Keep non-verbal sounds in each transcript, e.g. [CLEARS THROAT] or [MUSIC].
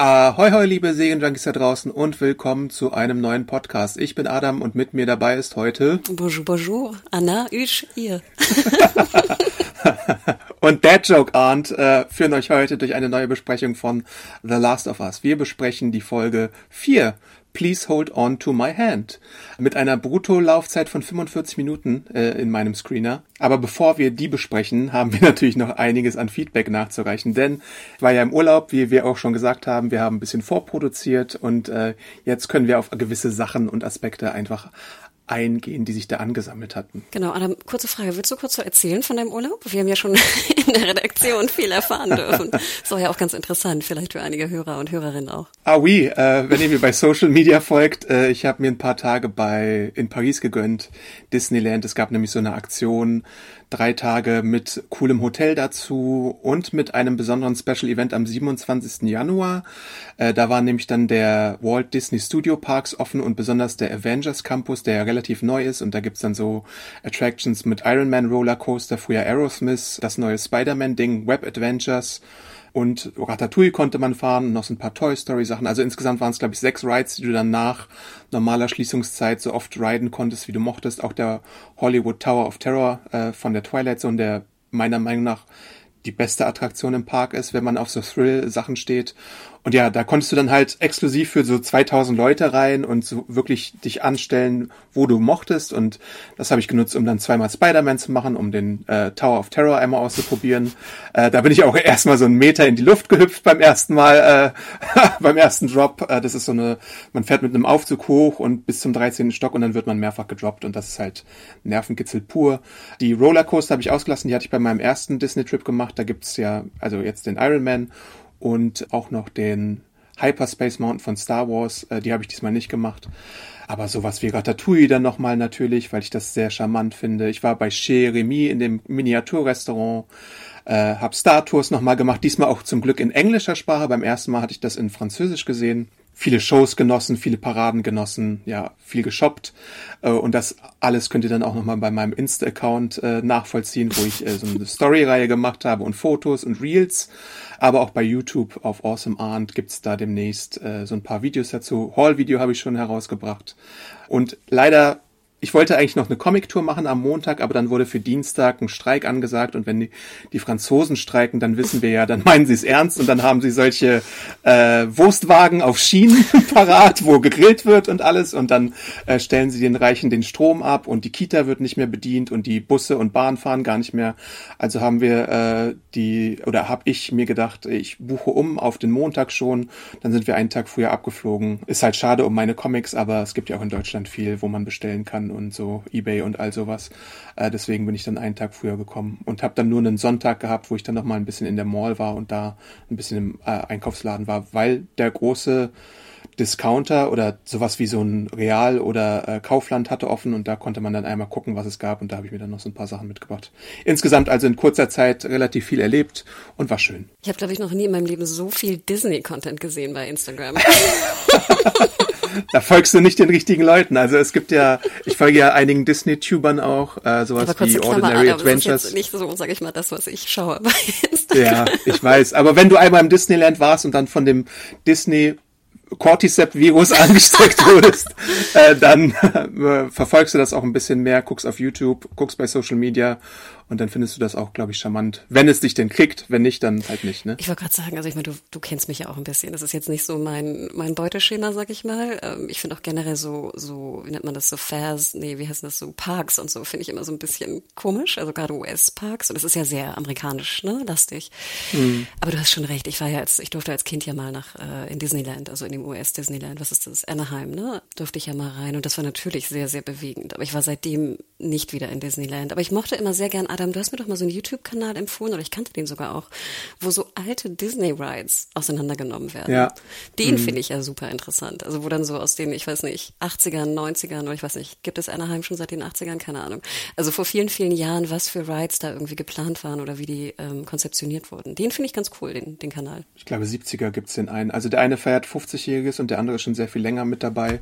Ahoi, hoi, liebe Serienjunkies da draußen und willkommen zu einem neuen Podcast. Ich bin Adam und mit mir dabei ist heute. Bonjour, bonjour. Anna, ich, ihr. [LAUGHS] und Dad Joke Arndt äh, führen euch heute durch eine neue Besprechung von The Last of Us. Wir besprechen die Folge 4 Please Hold On to My Hand. Mit einer Brutto-Laufzeit von 45 Minuten äh, in meinem Screener. Aber bevor wir die besprechen, haben wir [LAUGHS] natürlich noch einiges an Feedback nachzureichen, denn ich war ja im Urlaub, wie wir auch schon gesagt haben, wir haben ein bisschen vorproduziert und äh, jetzt können wir auf gewisse Sachen und Aspekte einfach eingehen, die sich da angesammelt hatten. Genau, Adam, kurze Frage. Willst du kurz so erzählen von deinem Urlaub? Wir haben ja schon [LAUGHS] in der Redaktion viel erfahren dürfen. Das war ja auch ganz interessant, vielleicht für einige Hörer und Hörerinnen auch. Ah oui, äh, wenn ihr mir bei Social Media folgt, äh, ich habe mir ein paar Tage bei in Paris gegönnt, Disneyland. Es gab nämlich so eine Aktion, drei Tage mit coolem Hotel dazu und mit einem besonderen Special Event am 27. Januar. Äh, da war nämlich dann der Walt Disney Studio Parks offen und besonders der Avengers Campus, der ja relativ neu ist und da gibt's dann so Attractions mit Iron Man Roller Coaster, früher Aerosmith, das neue Spider-Man Ding, Web Adventures und Ratatouille konnte man fahren noch so ein paar Toy Story Sachen. Also insgesamt waren es glaube ich sechs Rides, die du dann nach normaler Schließungszeit so oft riden konntest, wie du mochtest. Auch der Hollywood Tower of Terror äh, von der Twilight Zone, der meiner Meinung nach die beste Attraktion im Park ist, wenn man auf so Thrill-Sachen steht. Und ja, da konntest du dann halt exklusiv für so 2000 Leute rein und so wirklich dich anstellen, wo du mochtest. Und das habe ich genutzt, um dann zweimal Spider-Man zu machen, um den äh, Tower of Terror einmal auszuprobieren. Äh, da bin ich auch [LAUGHS] erstmal so einen Meter in die Luft gehüpft beim ersten Mal, äh, [LAUGHS] beim ersten Drop. Äh, das ist so eine, man fährt mit einem Aufzug hoch und bis zum 13. Stock und dann wird man mehrfach gedroppt und das ist halt Nervenkitzel pur. Die Rollercoaster habe ich ausgelassen, die hatte ich bei meinem ersten Disney-Trip gemacht. Da gibt's ja, also jetzt den Iron Man und auch noch den Hyperspace Mountain von Star Wars. Äh, die habe ich diesmal nicht gemacht. Aber sowas wie Ratatouille dann nochmal natürlich, weil ich das sehr charmant finde. Ich war bei Chez Remy in dem Miniaturrestaurant, äh, habe Star Tours nochmal gemacht, diesmal auch zum Glück in englischer Sprache. Beim ersten Mal hatte ich das in Französisch gesehen viele Shows genossen, viele Paraden genossen, ja, viel geshoppt. Äh, und das alles könnt ihr dann auch nochmal bei meinem Insta-Account äh, nachvollziehen, wo ich äh, so eine Story-Reihe gemacht habe und Fotos und Reels. Aber auch bei YouTube auf Awesome Arndt gibt's da demnächst so ein paar Videos dazu. Haul-Video habe ich schon herausgebracht. Und leider ich wollte eigentlich noch eine Comic-Tour machen am Montag, aber dann wurde für Dienstag ein Streik angesagt und wenn die, die Franzosen streiken, dann wissen wir ja, dann meinen sie es ernst und dann haben sie solche äh, Wurstwagen auf Schienen [LAUGHS] parat, wo gegrillt wird und alles und dann äh, stellen sie den Reichen den Strom ab und die Kita wird nicht mehr bedient und die Busse und Bahn fahren gar nicht mehr. Also haben wir äh, die oder habe ich mir gedacht, ich buche um auf den Montag schon, dann sind wir einen Tag früher abgeflogen. Ist halt schade um meine Comics, aber es gibt ja auch in Deutschland viel, wo man bestellen kann und so eBay und all sowas. Äh, deswegen bin ich dann einen Tag früher gekommen und habe dann nur einen Sonntag gehabt, wo ich dann noch mal ein bisschen in der Mall war und da ein bisschen im äh, Einkaufsladen war, weil der große Discounter oder sowas wie so ein Real oder äh, Kaufland hatte offen und da konnte man dann einmal gucken, was es gab und da habe ich mir dann noch so ein paar Sachen mitgebracht. Insgesamt also in kurzer Zeit relativ viel erlebt und war schön. Ich habe glaube ich noch nie in meinem Leben so viel Disney-Content gesehen bei Instagram. [LAUGHS] [LAUGHS] da folgst du nicht den richtigen Leuten. Also es gibt ja, ich folge ja einigen Disney-Tubern auch, äh, sowas wie Ordinary Adam, Adventures. Das ist nicht so, sage ich mal, das, was ich schaue bei Instagram. Ja, ich weiß. Aber wenn du einmal im Disneyland warst und dann von dem Disney Cordyceps-Virus [LAUGHS] angesteckt wurdest, äh, dann äh, verfolgst du das auch ein bisschen mehr, guckst auf YouTube, guckst bei Social Media und dann findest du das auch, glaube ich, charmant. Wenn es dich denn kriegt, wenn nicht, dann halt nicht, ne? Ich wollte gerade sagen, also ich meine, du, du kennst mich ja auch ein bisschen. Das ist jetzt nicht so mein, mein Beuteschema, sag ich mal. Ähm, ich finde auch generell so, so, wie nennt man das, so Fairs, nee, wie heißt das, so Parks und so, finde ich immer so ein bisschen komisch. Also gerade US-Parks. Und das ist ja sehr amerikanisch, ne, lastig. Mhm. Aber du hast schon recht. Ich war ja als, ich durfte als Kind ja mal nach, äh, in Disneyland, also in dem US-Disneyland, was ist das? Anaheim, ne? Durfte ich ja mal rein und das war natürlich sehr, sehr bewegend. Aber ich war seitdem nicht wieder in Disneyland. Aber ich mochte immer sehr gern, Adam, du hast mir doch mal so einen YouTube-Kanal empfohlen oder ich kannte den sogar auch, wo so alte Disney-Rides auseinandergenommen werden. Ja. Den mhm. finde ich ja super interessant. Also wo dann so aus den, ich weiß nicht, 80ern, 90ern oder ich weiß nicht, gibt es Anaheim schon seit den 80ern? Keine Ahnung. Also vor vielen, vielen Jahren, was für Rides da irgendwie geplant waren oder wie die ähm, konzeptioniert wurden. Den finde ich ganz cool, den, den Kanal. Ich glaube, 70er gibt es den einen. Also der eine feiert 50-Jähriges und der andere ist schon sehr viel länger mit dabei.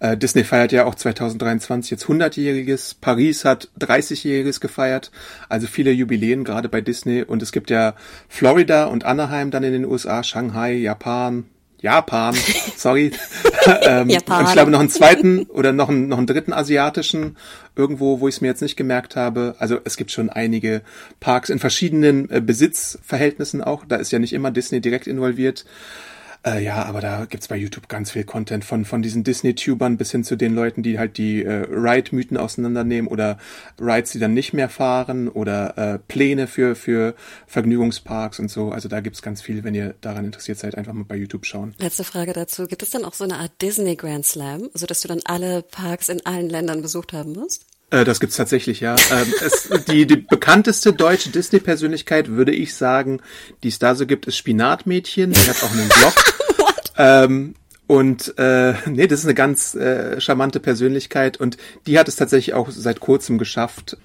Äh, Disney feiert ja auch 2023 jetzt 100-Jähriges. Paris hat 30-Jähriges gefeiert. Also viele Jubiläen gerade bei Disney. Und es gibt ja Florida und Anaheim dann in den USA, Shanghai, Japan, Japan, [LAUGHS] sorry. [LAUGHS] ähm, Japan. Und ich glaube noch einen zweiten oder noch einen, noch einen dritten asiatischen irgendwo, wo ich es mir jetzt nicht gemerkt habe. Also es gibt schon einige Parks in verschiedenen äh, Besitzverhältnissen auch. Da ist ja nicht immer Disney direkt involviert. Äh, ja, aber da gibt's bei YouTube ganz viel Content von, von diesen Disney-Tubern bis hin zu den Leuten, die halt die äh, Ride-Mythen auseinandernehmen oder Rides, die dann nicht mehr fahren oder äh, Pläne für, für Vergnügungsparks und so. Also da gibt's ganz viel, wenn ihr daran interessiert seid, einfach mal bei YouTube schauen. Letzte Frage dazu. Gibt es dann auch so eine Art Disney Grand Slam, so dass du dann alle Parks in allen Ländern besucht haben musst? Äh, das gibt's tatsächlich, ja. ähm, es, die, die bekannteste deutsche Disney-Persönlichkeit, würde ich sagen, die es da so gibt, ist Spinatmädchen. Die hat auch einen [LAUGHS] Blog. ähm, und äh, nee, das ist eine ganz äh, charmante Persönlichkeit und die hat es tatsächlich auch seit kurzem geschafft,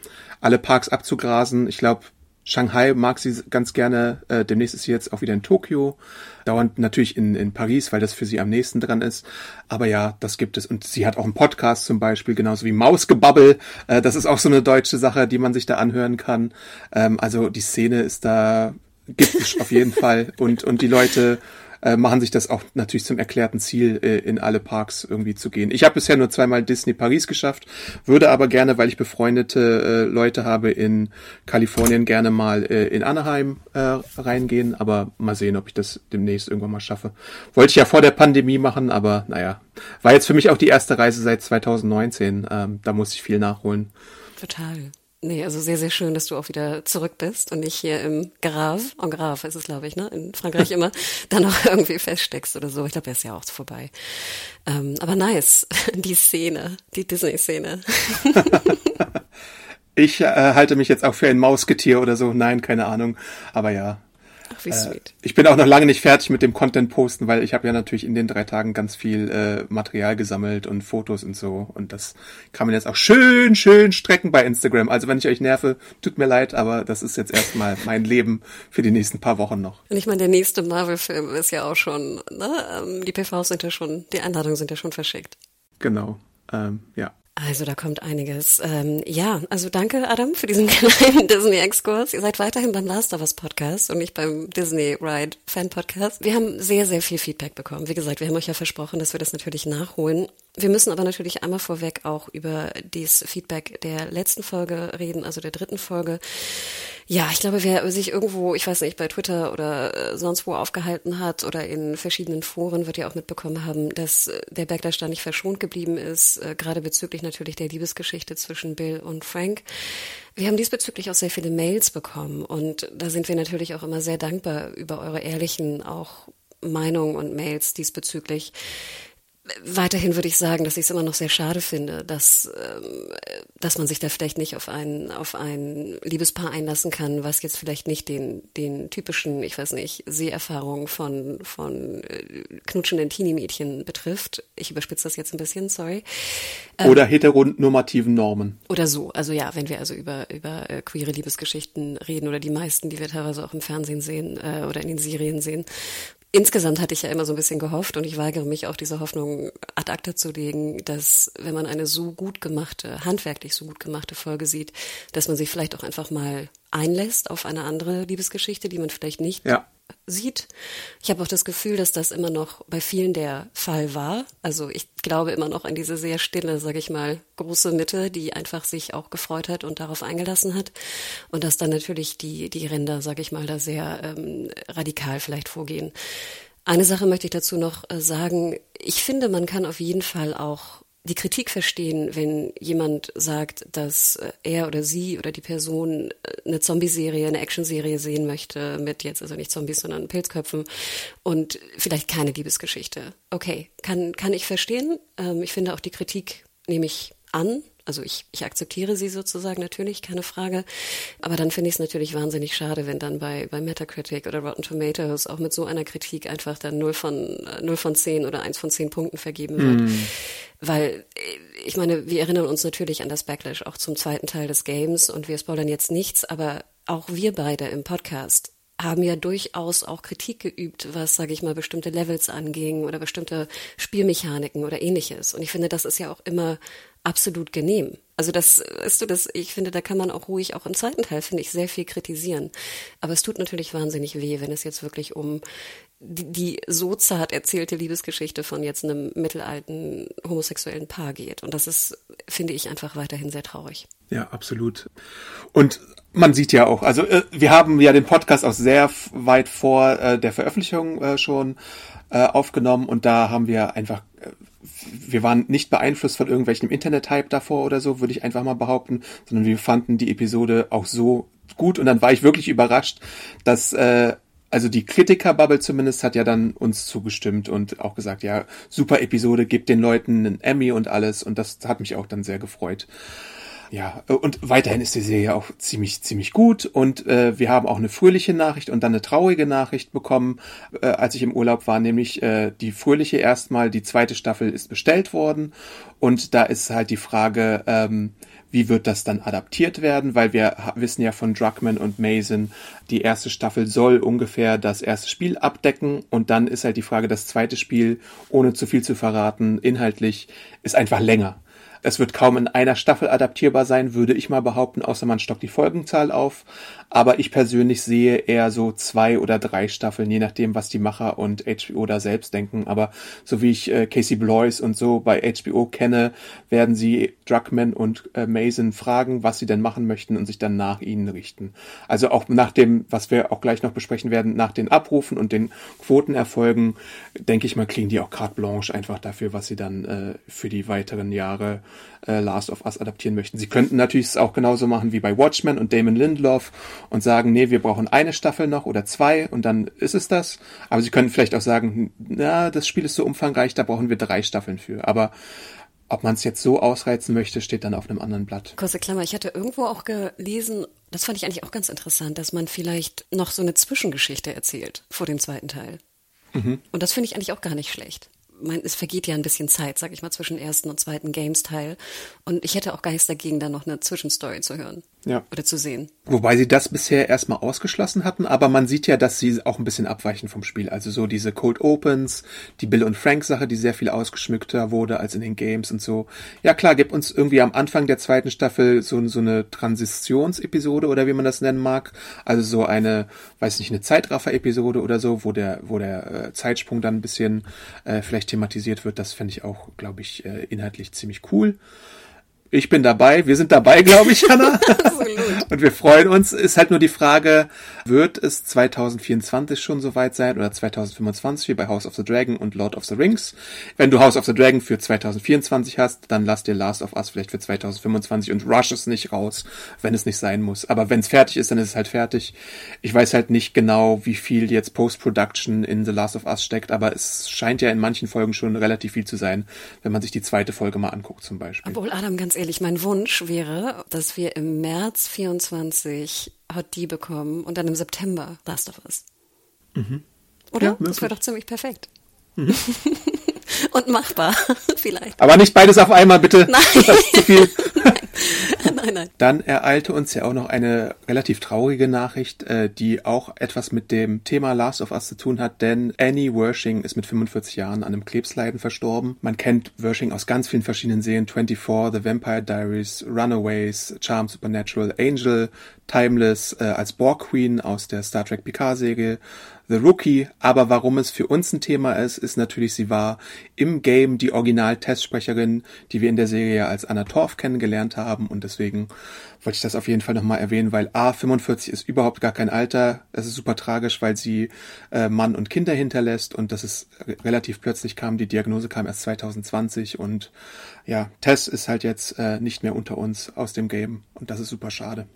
alle Parks abzugrasen. Ich glaube, Shanghai mag sie ganz gerne. Äh, demnächst ist sie jetzt auch wieder in Tokio. Dauernd natürlich in, in Paris, weil das für sie am nächsten dran ist. Aber ja, das gibt es. Und sie hat auch einen Podcast zum Beispiel, genauso wie Mausgebabbel. Äh, das ist auch so eine deutsche Sache, die man sich da anhören kann. Ähm, also die Szene ist da gibt es auf jeden [LAUGHS] Fall. Und, und die Leute äh, machen sich das auch natürlich zum erklärten Ziel, äh, in alle Parks irgendwie zu gehen. Ich habe bisher nur zweimal Disney Paris geschafft, würde aber gerne, weil ich befreundete äh, Leute habe in Kalifornien, gerne mal äh, in Anaheim äh, reingehen, aber mal sehen, ob ich das demnächst irgendwann mal schaffe. Wollte ich ja vor der Pandemie machen, aber naja, war jetzt für mich auch die erste Reise seit 2019. Ähm, da muss ich viel nachholen. Total. Nee, also sehr, sehr schön, dass du auch wieder zurück bist und nicht hier im Grave, en Grave ist es, glaube ich, ne, in Frankreich immer, [LAUGHS] dann noch irgendwie feststeckst oder so. Ich glaube, er ist ja auch vorbei. Ähm, aber nice, [LAUGHS] die Szene, die Disney-Szene. [LAUGHS] ich äh, halte mich jetzt auch für ein Mausgetier oder so. Nein, keine Ahnung. Aber ja, Wie äh, sweet. ich bin auch noch lange nicht fertig mit dem Content posten, weil ich habe ja natürlich in den drei Tagen ganz viel äh, Material gesammelt und Fotos und so. Und das kann man jetzt auch schön, schön strecken bei Instagram. Also wenn ich euch nerve, tut mir leid, aber das ist jetzt erstmal mein Leben für die nächsten paar Wochen noch. Und ich meine, der nächste Marvel-Film ist ja auch schon, ne? Ähm, die PVs sind ja schon, die Einladungen sind ja schon verschickt. Genau. Ähm, ja. Also da kommt einiges. Ähm, ja, also danke Adam für diesen [LAUGHS] kleinen Disney-Exkurs. Ihr seid weiterhin beim Last of Us Podcast und nicht beim Disney Ride Fan Podcast. Wir haben sehr, sehr viel Feedback bekommen. Wie gesagt, wir haben euch ja versprochen, dass wir das natürlich nachholen. Wir müssen aber natürlich einmal vorweg auch über dieses Feedback der letzten Folge reden, also der dritten Folge. Ja, ich glaube, wer sich irgendwo, ich weiß nicht, bei Twitter oder äh, sonst wo aufgehalten hat oder in verschiedenen Foren, wird ja auch mitbekommen haben, dass äh, der Backlash da nicht verschont geblieben ist, äh, gerade bezüglich natürlich der Liebesgeschichte zwischen Bill und Frank. Wir haben diesbezüglich auch sehr viele Mails bekommen und da sind wir natürlich auch immer sehr dankbar über eure ehrlichen auch Meinungen und Mails diesbezüglich. Weiterhin würde ich sagen, dass ich es immer noch sehr schade finde, dass, ähm, dass man sich da vielleicht nicht auf ein, auf ein Liebespaar einlassen kann, was jetzt vielleicht nicht den, den typischen, ich weiß nicht, Seherfahrungen von, von äh, knutschenden Teenie-Mädchen betrifft. Ich überspitze das jetzt ein bisschen, sorry. Ähm, oder heteronormativen Normen. Oder so. Also ja, wenn wir also über, über äh, queere Liebesgeschichten reden oder die meisten, die wir teilweise auch im Fernsehen sehen äh, oder in den Serien sehen, insgesamt hatte ich ja immer so ein bisschen gehofft und ich weigere mich auch diese Hoffnung ad acta zu legen, dass wenn man eine so gut gemachte, handwerklich so gut gemachte Folge sieht, dass man sich vielleicht auch einfach mal einlässt auf eine andere Liebesgeschichte, die man vielleicht nicht ja sieht. Ich habe auch das Gefühl, dass das immer noch bei vielen der Fall war. Also ich glaube immer noch an diese sehr stille, sage ich mal, große Mitte, die einfach sich auch gefreut hat und darauf eingelassen hat. Und dass dann natürlich die, die Ränder, sage ich mal, da sehr ähm, radikal vielleicht vorgehen. Eine Sache möchte ich dazu noch äh, sagen. Ich finde, man kann auf jeden Fall auch die Kritik verstehen, wenn jemand sagt, dass äh, er oder sie oder die Person äh, eine Zombie-Serie, eine Action-Serie sehen möchte mit jetzt also nicht Zombies, sondern Pilzköpfen und vielleicht keine Liebesgeschichte. Okay, kann kann ich verstehen. Ähm, ich finde auch die Kritik nehme ich an. Also ich, ich akzeptiere sie sozusagen natürlich, keine Frage. Aber dann finde ich es natürlich wahnsinnig schade, wenn dann bei, bei Metacritic oder Rotten Tomatoes auch mit so einer Kritik einfach dann 0 von, 0 äh, von 10 oder 1 von 10 Punkten vergeben wird. Mm. Weil, äh, ich meine, wir erinnern uns natürlich an das Backlash auch zum zweiten Teil des Games und wir spoilern jetzt nichts, aber auch wir beide im Podcast haben ja durchaus auch Kritik geübt, was, sage ich mal, bestimmte Levels anging oder bestimmte Spielmechaniken oder ähnliches. Und ich finde, das ist ja auch immer absolut genehm. Also das, weißt du, das, ich finde, da kann man auch ruhig, auch im zweiten Teil, finde ich, sehr viel kritisieren. Aber es tut natürlich wahnsinnig weh, wenn es jetzt wirklich um die, die so zart erzählte Liebesgeschichte von jetzt einem mittelalten homosexuellen Paar geht. Und das ist, finde ich, einfach weiterhin sehr traurig. Ja, absolut. Und man sieht ja auch, also äh, wir haben ja den Podcast auch sehr weit vor äh, der Veröffentlichung äh, schon aufgenommen und da haben wir einfach wir waren nicht beeinflusst von irgendwelchen Internet-Hype davor oder so, würde ich einfach mal behaupten, sondern wir fanden die Episode auch so gut und dann war ich wirklich überrascht, dass äh, also die Kritiker-Bubble zumindest hat ja dann uns zugestimmt und auch gesagt, ja, super Episode, gibt den Leuten einen Emmy und alles und das hat mich auch dann sehr gefreut. Ja, und weiterhin ist die Serie auch ziemlich, ziemlich gut. Und äh, wir haben auch eine fröhliche Nachricht und dann eine traurige Nachricht bekommen, äh, als ich im Urlaub war, nämlich äh, die fröhliche erstmal, die zweite Staffel ist bestellt worden. Und da ist halt die Frage, ähm, wie wird das dann adaptiert werden, weil wir wissen ja von Druckmann und Mason, die erste Staffel soll ungefähr das erste Spiel abdecken. Und dann ist halt die Frage, das zweite Spiel, ohne zu viel zu verraten, inhaltlich ist einfach länger. Es wird kaum in einer Staffel adaptierbar sein, würde ich mal behaupten, außer man stockt die Folgenzahl auf. Aber ich persönlich sehe eher so zwei oder drei Staffeln, je nachdem, was die Macher und HBO da selbst denken. Aber so wie ich äh, Casey Blois und so bei HBO kenne, werden sie Druckmann und äh, Mason fragen, was sie denn machen möchten und sich dann nach ihnen richten. Also auch nach dem, was wir auch gleich noch besprechen werden, nach den Abrufen und den Quotenerfolgen, denke ich mal, kriegen die auch carte blanche einfach dafür, was sie dann äh, für die weiteren Jahre äh, Last of Us adaptieren möchten. Sie könnten natürlich es auch genauso machen wie bei Watchmen und Damon Lindelof und sagen, nee, wir brauchen eine Staffel noch oder zwei und dann ist es das. Aber sie können vielleicht auch sagen, na, das Spiel ist so umfangreich, da brauchen wir drei Staffeln für. Aber ob man es jetzt so ausreizen möchte, steht dann auf einem anderen Blatt. Kurze Klammer, ich hatte irgendwo auch gelesen, das fand ich eigentlich auch ganz interessant, dass man vielleicht noch so eine Zwischengeschichte erzählt vor dem zweiten Teil. Mhm. Und das finde ich eigentlich auch gar nicht schlecht mein, es vergeht ja ein bisschen Zeit, sag ich mal, zwischen ersten und zweiten Games-Teil. Und ich hätte auch gar nichts dagegen, da noch eine Zwischenstory zu hören. Ja. Oder zu sehen. Wobei sie das bisher erstmal ausgeschlossen hatten, aber man sieht ja, dass sie auch ein bisschen abweichen vom Spiel. Also so diese Cold Opens, die Bill und Frank Sache, die sehr viel ausgeschmückter wurde als in den Games und so. Ja klar, gibt uns irgendwie am Anfang der zweiten Staffel so, so eine Transitionsepisode oder wie man das nennen mag. Also so eine, weiß nicht, eine Zeitraffer-Episode oder so, wo der, wo der äh, Zeitsprung dann ein bisschen äh, vielleicht thematisiert wird. Das fände ich auch, glaube ich, äh, inhaltlich ziemlich cool. Ich bin dabei, wir sind dabei, glaube ich, Hanna. [LAUGHS] und wir freuen uns. Ist halt nur die Frage, wird es 2024 schon soweit sein oder 2025 wie bei House of the Dragon und Lord of the Rings? Wenn du House of the Dragon für 2024 hast, dann lass dir Last of Us vielleicht für 2025 und rush es nicht raus, wenn es nicht sein muss. Aber wenn es fertig ist, dann ist es halt fertig. Ich weiß halt nicht genau, wie viel jetzt Post-Production in The Last of Us steckt, aber es scheint ja in manchen Folgen schon relativ viel zu sein, wenn man sich die zweite Folge mal anguckt zum Beispiel. Obwohl, Adam, ganz ehrlich, ehrlich, mein Wunsch wäre, dass wir im März 24 Hot D bekommen und dann im September Last of Us. Mhm. Oder? Ja, das wäre doch ziemlich perfekt. Mhm. [LAUGHS] und machbar, [LAUGHS] vielleicht. Aber nicht beides auf einmal, bitte. Nein. Das ist zu viel. [LAUGHS] nein, nein. Dann ereilte uns ja auch noch eine relativ traurige Nachricht, äh, die auch etwas mit dem Thema Last of Us zu tun hat, denn Annie Wershing ist mit 45 Jahren an einem Krebsleiden verstorben. Man kennt Wershing aus ganz vielen verschiedenen Serien, 24, The Vampire Diaries, Runaways, Charm Supernatural, Angel, Timeless, äh, als Borg Queen aus der Star Trek Picard Serie, The Rookie, aber warum es für uns ein Thema ist, ist natürlich, sie war im Game die Original-Testsprecherin, die wir in der Serie als Anna Torf kennengelernt haben. Haben und deswegen wollte ich das auf jeden Fall nochmal erwähnen, weil A, 45 ist überhaupt gar kein Alter. Es ist super tragisch, weil sie äh, Mann und Kinder hinterlässt. Und das ist relativ plötzlich kam, die Diagnose kam erst 2020 und ja, Tess ist halt jetzt äh, nicht mehr unter uns aus dem Game. Und das ist super schade.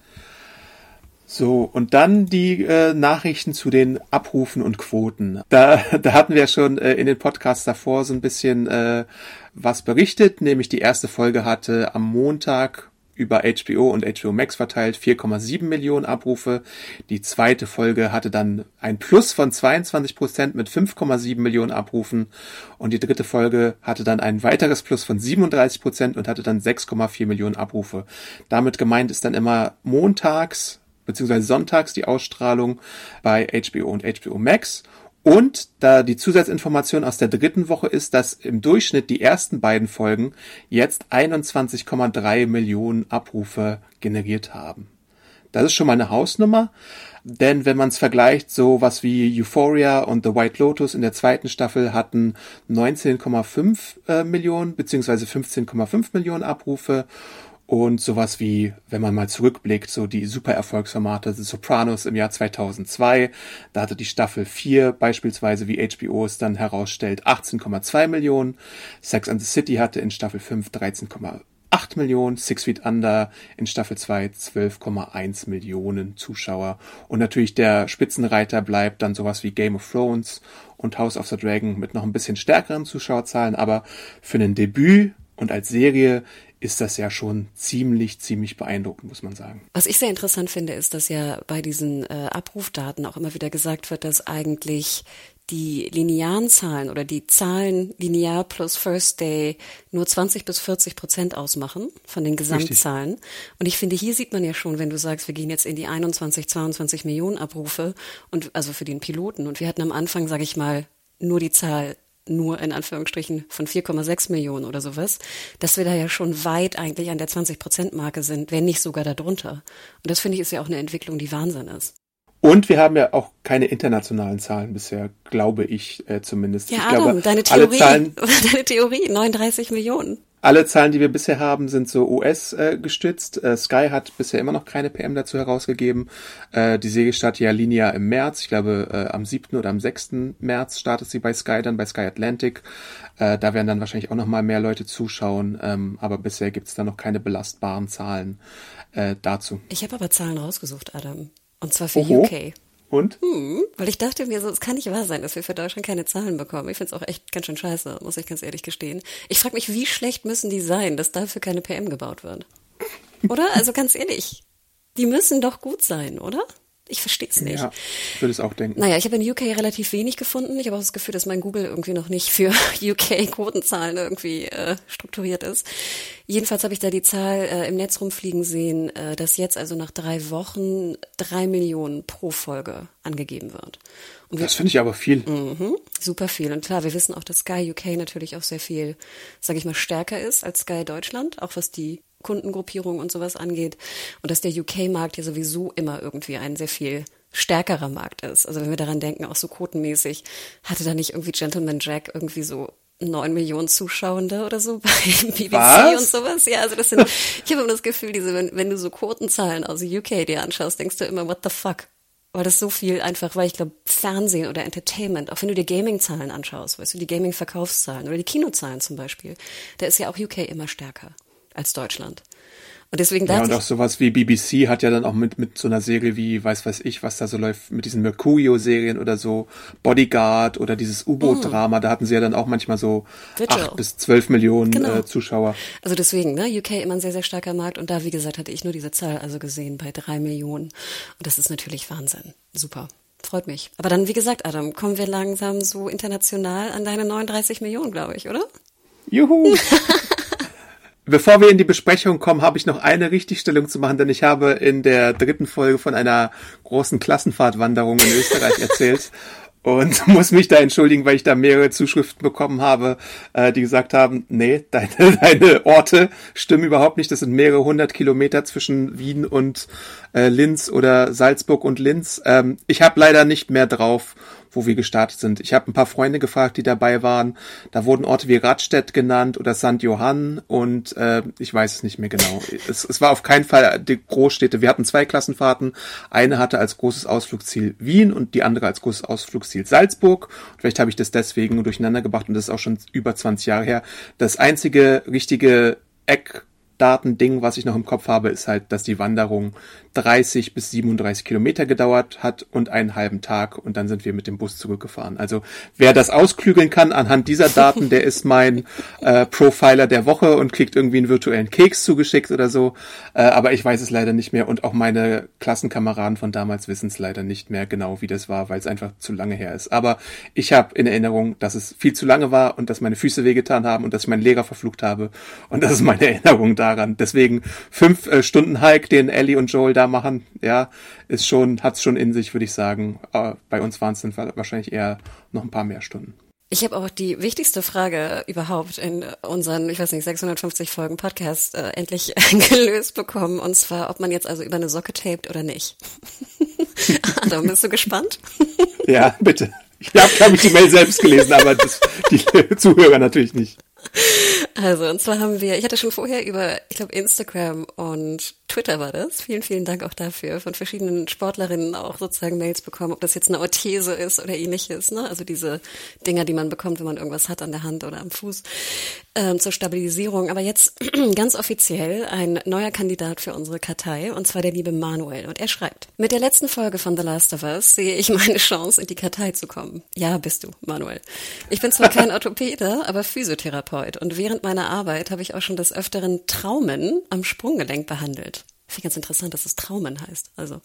So, und dann die äh, Nachrichten zu den Abrufen und Quoten. Da, [LAUGHS] da hatten wir schon äh, in den Podcasts davor so ein bisschen äh, was berichtet, nämlich die erste Folge hatte am Montag über HBO und HBO Max verteilt 4,7 Millionen Abrufe. Die zweite Folge hatte dann ein Plus von 22 Prozent mit 5,7 Millionen Abrufen und die dritte Folge hatte dann ein weiteres Plus von 37 Prozent und hatte dann 6,4 Millionen Abrufe. Damit gemeint ist dann immer montags beziehungsweise sonntags die Ausstrahlung bei HBO und HBO Max. Und da die Zusatzinformation aus der dritten Woche ist, dass im Durchschnitt die ersten beiden Folgen jetzt 21,3 Millionen Abrufe generiert haben. Das ist schon mal eine Hausnummer, denn wenn man es vergleicht, so was wie Euphoria und The White Lotus in der zweiten Staffel hatten 19,5 äh, Millionen beziehungsweise 15,5 Millionen Abrufe und sowas wie, wenn man mal zurückblickt, so die super Erfolgsformate The Sopranos im Jahr 2002, da hatte die Staffel 4 beispielsweise, wie HBO es dann herausstellt, 18,2 Millionen. Sex and the City hatte in Staffel 5 13,8 Millionen, Six Feet Under in Staffel 2 12,1 Millionen Zuschauer. Und natürlich der Spitzenreiter bleibt dann sowas wie Game of Thrones und House of the Dragon mit noch ein bisschen stärkeren Zuschauerzahlen, aber für ein Debüt und als Serie ist das ja schon ziemlich, ziemlich beeindruckend, muss man sagen. Was ich sehr interessant finde, ist, dass ja bei diesen äh, Abrufdaten auch immer wieder gesagt wird, dass eigentlich die linearen Zahlen oder die Zahlen linear plus First Day nur 20 bis 40 Prozent ausmachen von den Gesamtzahlen. Richtig. Und ich finde, hier sieht man ja schon, wenn du sagst, wir gehen jetzt in die 21, 22 Millionen Abrufe und also für den Piloten und wir hatten am Anfang, sage ich mal, nur die Zahl nur in Anführungsstrichen von 4,6 Millionen oder sowas, dass wir da ja schon weit eigentlich an der 20-Prozent-Marke sind, wenn nicht sogar darunter. Und das finde ich ist ja auch eine Entwicklung, die Wahnsinn ist. Und wir haben ja auch keine internationalen Zahlen bisher, glaube ich äh, zumindest. Ja, ich Adam, glaube, [LAUGHS] deine Theorie, Zahlen, deine Theorie, 39 Millionen. Alle Zahlen, die wir bisher haben, sind so US äh, gestützt. Äh, Sky hat bisher immer noch keine PM dazu herausgegeben. Äh, die Serie startet ja linear im März. Ich glaube, am 7. oder am 6. März startet sie bei Sky, dann bei Sky Atlantic. Da werden dann wahrscheinlich auch noch mal mehr Leute zuschauen. Ähm, aber bisher gibt es da noch keine belastbaren Zahlen dazu. Ich habe aber Zahlen rausgesucht, Adam. Und zwar für Oho. UK. Und? Hm, weil ich dachte mir so, es kann nicht wahr sein, dass wir für Deutschland keine Zahlen bekommen. Ich finde es auch echt ganz schön scheiße, muss ich ganz ehrlich gestehen. Ich frage mich, wie schlecht müssen die sein, dass dafür keine PM gebaut wird? Oder? Also ganz ehrlich, die müssen doch gut sein, oder? Ich verstehe es nicht. Ja, ich würde es auch denken. Naja, ich habe in UK relativ wenig gefunden. Ich habe auch das Gefühl, dass mein Google irgendwie noch nicht für [LAUGHS] UK-Quotenzahlen irgendwie äh, strukturiert ist. Jedenfalls habe ich da die Zahl äh, im Netz rumfliegen sehen, äh, dass jetzt also nach drei Wochen drei Millionen pro Folge angegeben wird. Wir, das finde ich aber viel. Mhm, super viel. Und klar, wir wissen auch, dass Sky UK natürlich auch sehr viel, sage ich mal, stärker ist als Sky Deutschland, auch was die Kundengruppierung und sowas angeht. Und dass der UK-Markt ja sowieso immer irgendwie ein sehr viel stärkerer Markt ist. Also wenn wir daran denken, auch so quotenmäßig, hatte da nicht irgendwie Gentleman Jack irgendwie so neun Millionen Zuschauende oder so bei [LAUGHS] BBC Was? und sowas. Ja, also das sind, ich habe immer das Gefühl, diese, wenn, wenn du so Quotenzahlen aus UK dir anschaust, denkst du immer, what the fuck? Weil das so viel einfach, weil ich glaube, Fernsehen oder Entertainment, auch wenn du dir Gaming-Zahlen anschaust, weißt du, die Gaming-Verkaufszahlen oder die Kinozahlen zum Beispiel, da ist ja auch UK immer stärker als Deutschland. Und deswegen Ja, und auch sowas wie BBC hat ja dann auch mit, mit so einer Serie wie, weiß weiß ich, was da so läuft, mit diesen Mercurio-Serien oder so, Bodyguard oder dieses U-Boot-Drama, mm. da hatten sie ja dann auch manchmal so acht bis zwölf Millionen genau. äh, Zuschauer. Also deswegen, ne, UK immer ein sehr, sehr starker Markt und da, wie gesagt, hatte ich nur diese Zahl also gesehen bei drei Millionen. Und das ist natürlich Wahnsinn. Super. Freut mich. Aber dann, wie gesagt, Adam, kommen wir langsam so international an deine 39 Millionen, glaube ich, oder? Juhu! [LAUGHS] Bevor wir in die Besprechung kommen, habe ich noch eine Richtigstellung zu machen, denn ich habe in der dritten Folge von einer großen Klassenfahrtwanderung in Österreich [LAUGHS] erzählt und [LAUGHS] muss mich da entschuldigen, weil ich da mehrere Zuschriften bekommen habe, äh, die gesagt haben, nee, [LAUGHS] deine, deine Orte stimmen überhaupt nicht. Das sind mehrere hundert Kilometer zwischen Wien und äh, Linz oder Salzburg und Linz. Ähm, ich habe leider nicht mehr drauf, wo wir gestartet sind. Ich habe ein paar Freunde gefragt, die dabei waren. Da wurden Orte wie Radstedt genannt oder St. Johann und äh, ich weiß es nicht mehr genau. es, es war auf keinen Fall die Großstädte. Wir hatten zwei Klassenfahrten. Eine hatte als großes Ausflugsziel Wien und die andere als großes Ausflugsziel Salzburg. Und vielleicht habe ich das deswegen durcheinander gebracht und das ist auch schon über 20 Jahre her. Das einzige richtige Eckdatending, was ich noch im Kopf habe, ist halt, dass die Wanderung 30 bis 37 Kilometer gedauert hat und einen halben Tag und dann sind wir mit dem Bus zurückgefahren. Also wer das ausklügeln kann anhand dieser Daten, der ist mein [LAUGHS] äh, Profiler der Woche und kriegt irgendwie einen virtuellen Keks zugeschickt oder so. Äh, aber ich weiß es leider nicht mehr und auch meine Klassenkameraden von damals wissen es leider nicht mehr genau, wie das war, weil es einfach zu lange her ist. Aber ich habe in Erinnerung, dass es viel zu lange war und dass meine Füße wehgetan haben und dass ich meinen Lehrer verflucht habe und das ist meine Erinnerung daran. Deswegen fünf äh, Stunden Hike, den Ellie und Joel da machen, ja, ist schon, hat's schon in sich, würde ich sagen. Aber bei uns waren es dann wahrscheinlich eher noch ein paar mehr Stunden. Ich habe auch die wichtigste Frage überhaupt in unseren, ich weiß nicht, 650 Folgen Podcast äh, endlich [LAUGHS] gelöst bekommen. Und zwar, ob man jetzt also über eine Socke tapet oder nicht. [LAUGHS] Adam, bist du gespannt? ja, bitte. Ich habe, glaube ich, die Mail selbst gelesen, aber das, die [LAUGHS] Zuhörer natürlich nicht. Also, und zwar haben wir, ich hatte schon vorher über, ich glaube, Instagram und Twitter war das. Vielen, vielen Dank auch dafür. Von verschiedenen Sportlerinnen auch sozusagen Mails bekommen, ob das jetzt eine Orthese ist oder ähnliches. Ne? Also diese Dinger, die man bekommt, wenn man irgendwas hat an der Hand oder am Fuß ähm, zur Stabilisierung. Aber jetzt [CLEARS THROAT] ganz offiziell ein neuer Kandidat für unsere Kartei, und zwar der liebe Manuel. Und er schreibt, mit der letzten Folge von The Last of Us sehe ich meine Chance, in die Kartei zu kommen. Ja, bist du, Manuel. Ich bin zwar kein [LAUGHS] Orthopäde, aber Physiotherapeut. Und während meiner Arbeit habe ich auch schon des Öfteren Traumen am Sprunggelenk behandelt. Ich finde ganz interessant, dass es Traumen heißt. Also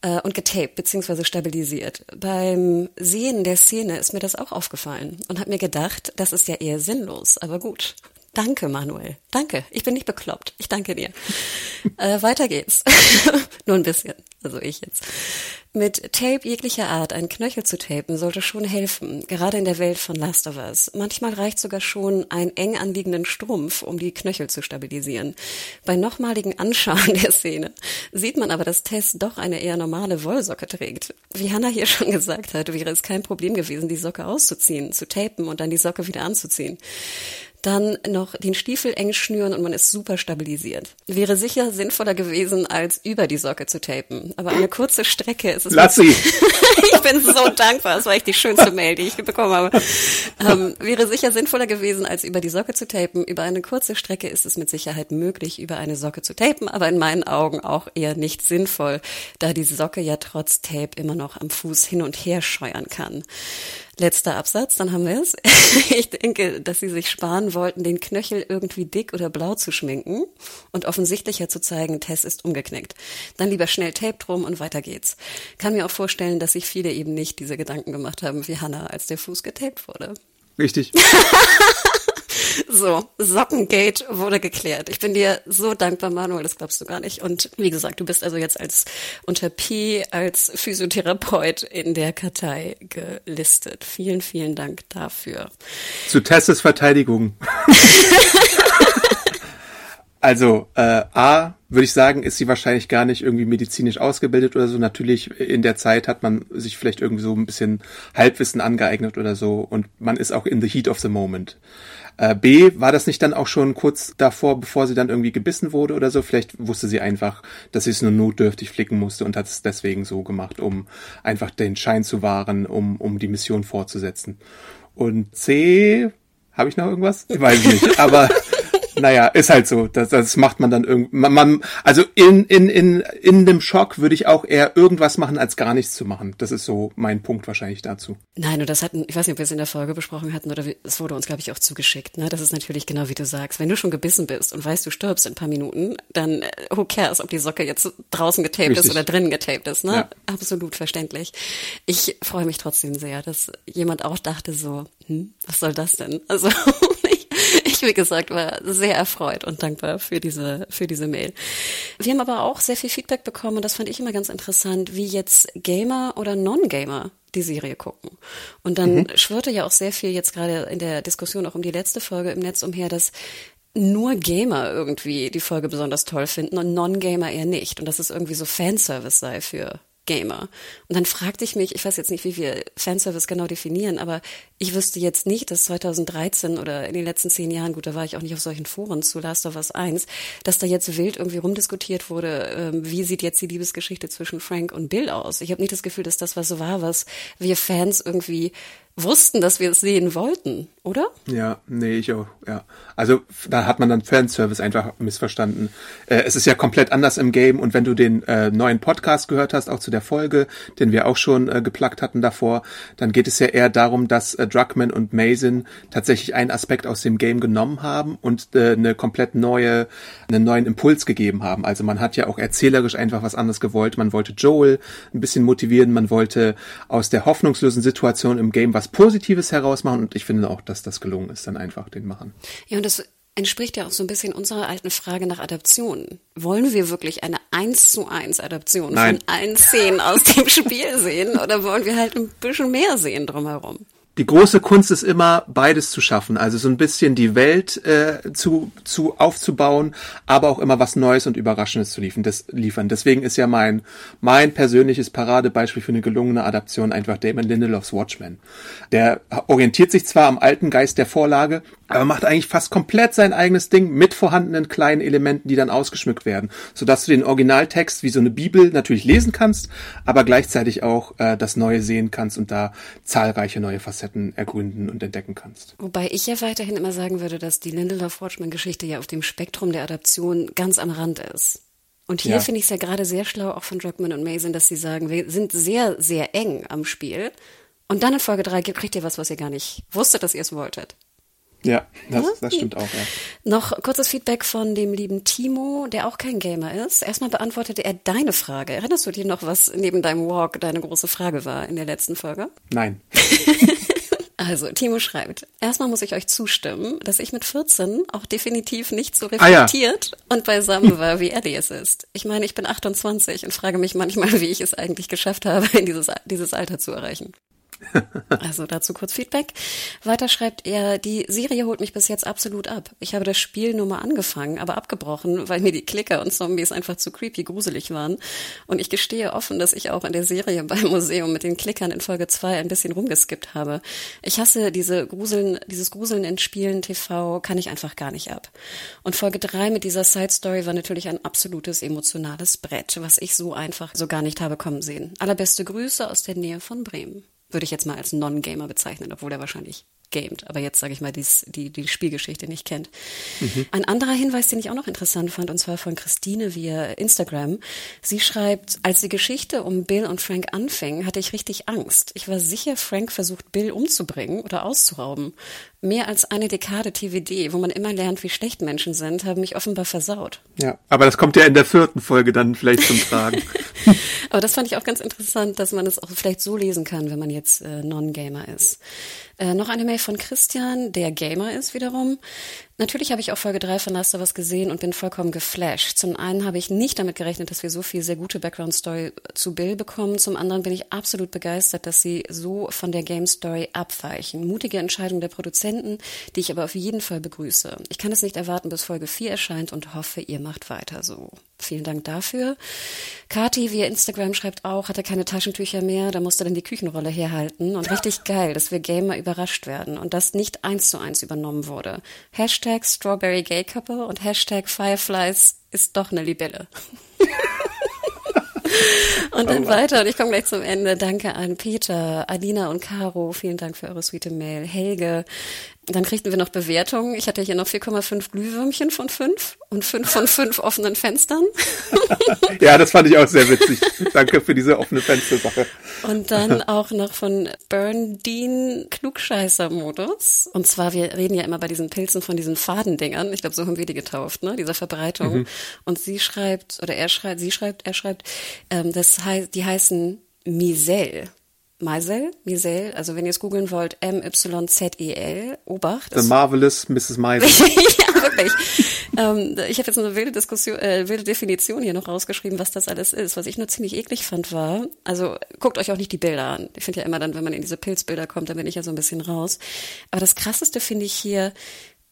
äh, und getaped beziehungsweise stabilisiert. Beim Sehen der Szene ist mir das auch aufgefallen und habe mir gedacht, das ist ja eher sinnlos, aber gut. Danke, Manuel. Danke. Ich bin nicht bekloppt. Ich danke dir. äh, weiter geht's. [LAUGHS] Nur ein bisschen. Also ich jetzt. Mit Tape jeglicher Art einen Knöchel zu tapen sollte schon helfen, gerade in der Welt von Last of Us. Manchmal reicht sogar schon ein eng anliegenden Strumpf, um die Knöchel zu stabilisieren. Bei nochmaligen Anschauen der Szene sieht man aber, dass Tess doch eine eher normale Wollsocke trägt. Wie Hannah hier schon gesagt hat, wäre es kein Problem gewesen, die Socke auszuziehen, zu tapen und dann die Socke wieder anzuziehen dann noch den Stiefel eng schnüren und man ist super stabilisiert. Wäre sicher sinnvoller gewesen, als über die Socke zu tapen. Aber eine kurze Strecke ist es. Lass sie! [LAUGHS] ich bin so dankbar. Das war echt die schönste Mail, die ich bekommen habe. Ähm, wäre sicher sinnvoller gewesen, als über die Socke zu tapen. Über eine kurze Strecke ist es mit Sicherheit möglich, über eine Socke zu tapen, aber in meinen Augen auch eher nicht sinnvoll, da die Socke ja trotz Tape immer noch am Fuß hin und her scheuern kann. Letzter Absatz, dann haben wir es. [LAUGHS] Ich denke, dass sie sich sparen wollten, den Knöchel irgendwie dick oder blau zu schminken und offensichtlicher zu zeigen, Tess ist umgeknickt. Dann lieber schnell Tape drum und weiter geht's. Kann mir auch vorstellen, dass sich viele eben nicht diese Gedanken gemacht haben wie Hannah, als der Fuß getaped wurde. Richtig. [LAUGHS] So, Sockengate wurde geklärt. Ich bin dir so dankbar, Manuel, das glaubst du gar nicht. Und wie gesagt, du bist also jetzt als unter Pi als Physiotherapeut in der Kartei gelistet. Vielen, vielen Dank dafür. Zu Tesses Verteidigung. [LAUGHS] Also äh, A, würde ich sagen, ist sie wahrscheinlich gar nicht irgendwie medizinisch ausgebildet oder so. Natürlich in der Zeit hat man sich vielleicht irgendwie so ein bisschen Halbwissen angeeignet oder so und man ist auch in the heat of the moment. Äh, B, war das nicht dann auch schon kurz davor, bevor sie dann irgendwie gebissen wurde oder so? Vielleicht wusste sie einfach, dass sie es nur notdürftig flicken musste und hat es deswegen so gemacht, um einfach den Schein zu wahren, um, um die Mission fortzusetzen. Und C, habe ich noch irgendwas? Ich weiß nicht, aber naja, ist halt so. Das, das macht man dann irgendwie. Man, man, also in, in, in, in dem Schock würde ich auch eher irgendwas machen, als gar nichts zu machen. Das ist so mein Punkt wahrscheinlich dazu. Nein, und das hatten, ich weiß nicht, ob wir es in der Folge besprochen hatten oder es wurde uns, glaube ich, auch zugeschickt. Ne? Das ist natürlich genau wie du sagst. Wenn du schon gebissen bist und weißt, du stirbst in ein paar Minuten, dann äh, who cares, ob die Socke jetzt draußen getaped Richtig. ist oder drinnen getaped ist. Ne? Ja. Absolut verständlich. Ich freue mich trotzdem sehr, dass jemand auch dachte so, hm, was soll das denn? Also [LAUGHS] [LAUGHS] ich, wie gesagt, war sehr erfreut und dankbar für diese, für diese Mail. Wir haben aber auch sehr viel Feedback bekommen und das fand ich immer ganz interessant, wie jetzt Gamer oder Non-Gamer die Serie gucken. Und dann mhm. schwirrte ja auch sehr viel jetzt gerade in der Diskussion auch um die letzte Folge im Netz umher, dass nur Gamer irgendwie die Folge besonders toll finden und Non-Gamer eher nicht. Und dass es irgendwie so Fanservice sei für Gamer. Und dann fragte ich mich, ich weiß jetzt nicht, wie wir Fanservice genau definieren, aber ich wüsste jetzt nicht, dass 2013 oder in den letzten zehn Jahren, gut, da war ich auch nicht auf solchen Foren zu Last of Us 1, dass da jetzt wild irgendwie rumdiskutiert wurde, ähm, wie sieht jetzt die Liebesgeschichte zwischen Frank und Bill aus. Ich habe nicht das Gefühl, dass das was war, was wir Fans irgendwie wussten, dass wir es sehen wollten, oder? Ja, nee, ich auch, ja. Also da hat man dann Fanservice einfach missverstanden. Äh, es ist ja komplett anders im Game und wenn du den äh, neuen Podcast gehört hast, auch zu der Folge, den wir auch schon äh, geplagt hatten davor, dann geht es ja eher darum, dass äh, Druckmann und Mason tatsächlich einen Aspekt aus dem Game genommen haben und äh, eine komplett neue, einen neuen Impuls gegeben haben. Also man hat ja auch erzählerisch einfach was anderes gewollt. Man wollte Joel ein bisschen motivieren, man wollte aus der hoffnungslosen Situation im Game was Positives herausmachen und ich finde auch, dass das gelungen ist, dann einfach den Machen. Ja, und das entspricht ja auch so ein bisschen unserer alten Frage nach Adaptionen. Wollen wir wirklich eine eins zu eins Adaption Nein. von allen Szenen aus dem Spiel sehen oder wollen wir halt ein bisschen mehr sehen drumherum? Die große Kunst ist immer, beides zu schaffen. Also so ein bisschen die Welt äh, zu, zu aufzubauen, aber auch immer was Neues und Überraschendes zu liefern. Das, liefern. Deswegen ist ja mein, mein persönliches Paradebeispiel für eine gelungene Adaption einfach Damon Lindelofs Watchmen. Der orientiert sich zwar am alten Geist der Vorlage, aber macht eigentlich fast komplett sein eigenes Ding mit vorhandenen kleinen Elementen, die dann ausgeschmückt werden, sodass du den Originaltext wie so eine Bibel natürlich lesen kannst, aber gleichzeitig auch äh, das Neue sehen kannst und da zahlreiche neue Facetten ergründen und entdecken kannst. Wobei ich ja weiterhin immer sagen würde, dass die Lindelof Watchman Geschichte ja auf dem Spektrum der Adaption ganz am Rand ist. Und hier Ja. finde ich es ja gerade sehr schlau auch von Druckmann und Mason, dass sie sagen, wir sind sehr, sehr eng am Spiel. Und dann in Folge drei kriegt ihr was, was ihr gar nicht wusstet, dass ihr es wolltet. Ja, das, das stimmt auch, ja. Noch kurzes Feedback von dem lieben Timo, der auch kein Gamer ist. Erstmal beantwortete er deine Frage. Erinnerst du dir noch, was neben deinem Walk deine große Frage war in der letzten Folge? Nein. [LAUGHS] Also, Timo schreibt, erstmal muss ich euch zustimmen, dass ich mit 14 auch definitiv nicht so Ah ja. reflektiert und beisammen war, wie Ellie es ist. Ich meine, ich bin 28 und frage mich manchmal, wie ich es eigentlich geschafft habe, in [LAUGHS] dieses, dieses Alter zu erreichen. Also dazu kurz Feedback. Weiter schreibt er, die Serie holt mich bis jetzt absolut ab. Ich habe das Spiel nur mal angefangen, aber abgebrochen, weil mir die Klicker und Zombies einfach zu creepy gruselig waren. Und ich gestehe offen, dass ich auch in der Serie [LAUGHS] beim Museum mit den Klickern in Folge 2 ein bisschen rumgeskippt habe. Ich hasse diese Gruseln, dieses Gruseln in Spielen TV kann ich einfach gar nicht ab. Und Folge 3 mit dieser Side Story war natürlich ein absolutes emotionales Brett, was ich so einfach so gar nicht habe kommen sehen. Allerbeste Grüße aus der Nähe von Bremen würde ich jetzt mal als Non-Gamer bezeichnen, obwohl er wahrscheinlich gamed, aber jetzt sage ich mal, dies, die die Spielgeschichte nicht kennt. Ein anderer Hinweis, den ich auch noch interessant fand, und zwar von Christine via Instagram. Sie schreibt, als die Geschichte um Bill und Frank anfing, hatte ich richtig Angst. Ich war sicher, Frank versucht, Bill umzubringen oder auszurauben. Mehr als eine Dekade TVD, wo man immer lernt, wie schlecht Menschen sind, haben mich offenbar versaut. Ja, aber das kommt ja in der vierten Folge dann vielleicht zum Tragen. [LAUGHS] Aber das fand ich auch ganz interessant, dass man es auch vielleicht so lesen kann, wenn man jetzt äh, Non-Gamer ist. Äh, noch eine Mail von Christian, der Gamer ist wiederum. Natürlich habe ich auch Folge 3 von Last of Us gesehen und bin vollkommen geflasht. Zum einen habe ich nicht damit gerechnet, dass wir so viel sehr gute Background-Story zu Bill bekommen. Zum anderen bin ich absolut begeistert, dass sie so von der Game-Story abweichen. Mutige Entscheidung der Produzenten, die ich aber auf jeden Fall begrüße. Ich kann es nicht erwarten, bis Folge 4 erscheint und hoffe, ihr macht weiter so. Vielen Dank dafür. Kati via Instagram schreibt auch, hatte keine Taschentücher mehr, da musste dann die Küchenrolle herhalten. Und richtig [LAUGHS] geil, dass wir Gamer überrascht werden und das nicht eins zu eins übernommen wurde. Hashtag Strawberry Gay Couple und Hashtag Fireflies ist doch eine Libelle. [LAUGHS] Und dann weiter, und ich komme gleich zum Ende. Danke an Peter, Alina und Caro. Vielen Dank für eure sweete Mail. Helge. Dann kriegten wir noch Bewertungen. Ich hatte hier noch 4,5 Glühwürmchen von 5 und 5 von 5 offenen Fenstern. [LAUGHS] ja, das fand ich auch sehr witzig. Danke für diese offene Fenstersache. Und dann auch noch von Berndean Klugscheißer-Modus. Und zwar, wir reden ja immer bei diesen Pilzen von diesen Fadendingern. Ich glaube, so haben wir die getauft, ne? Dieser Verbreitung. Und sie schreibt, oder er schreibt, sie schreibt, er schreibt, ähm, das heißt, die heißen Misel. Meisel, Misel, also wenn ihr es googeln wollt, M-Y-Z-E-L, Obacht. The Marvelous Mrs. Meisel. [LAUGHS] ja, wirklich. ähm, ich habe jetzt eine wilde Diskussion, äh, wilde Definition hier noch rausgeschrieben, was das alles ist. Was ich nur ziemlich eklig fand war, also guckt euch auch nicht die Bilder an. Ich finde ja immer dann, wenn man in diese Pilzbilder kommt, dann bin ich ja so ein bisschen raus. Aber das krasseste finde ich hier,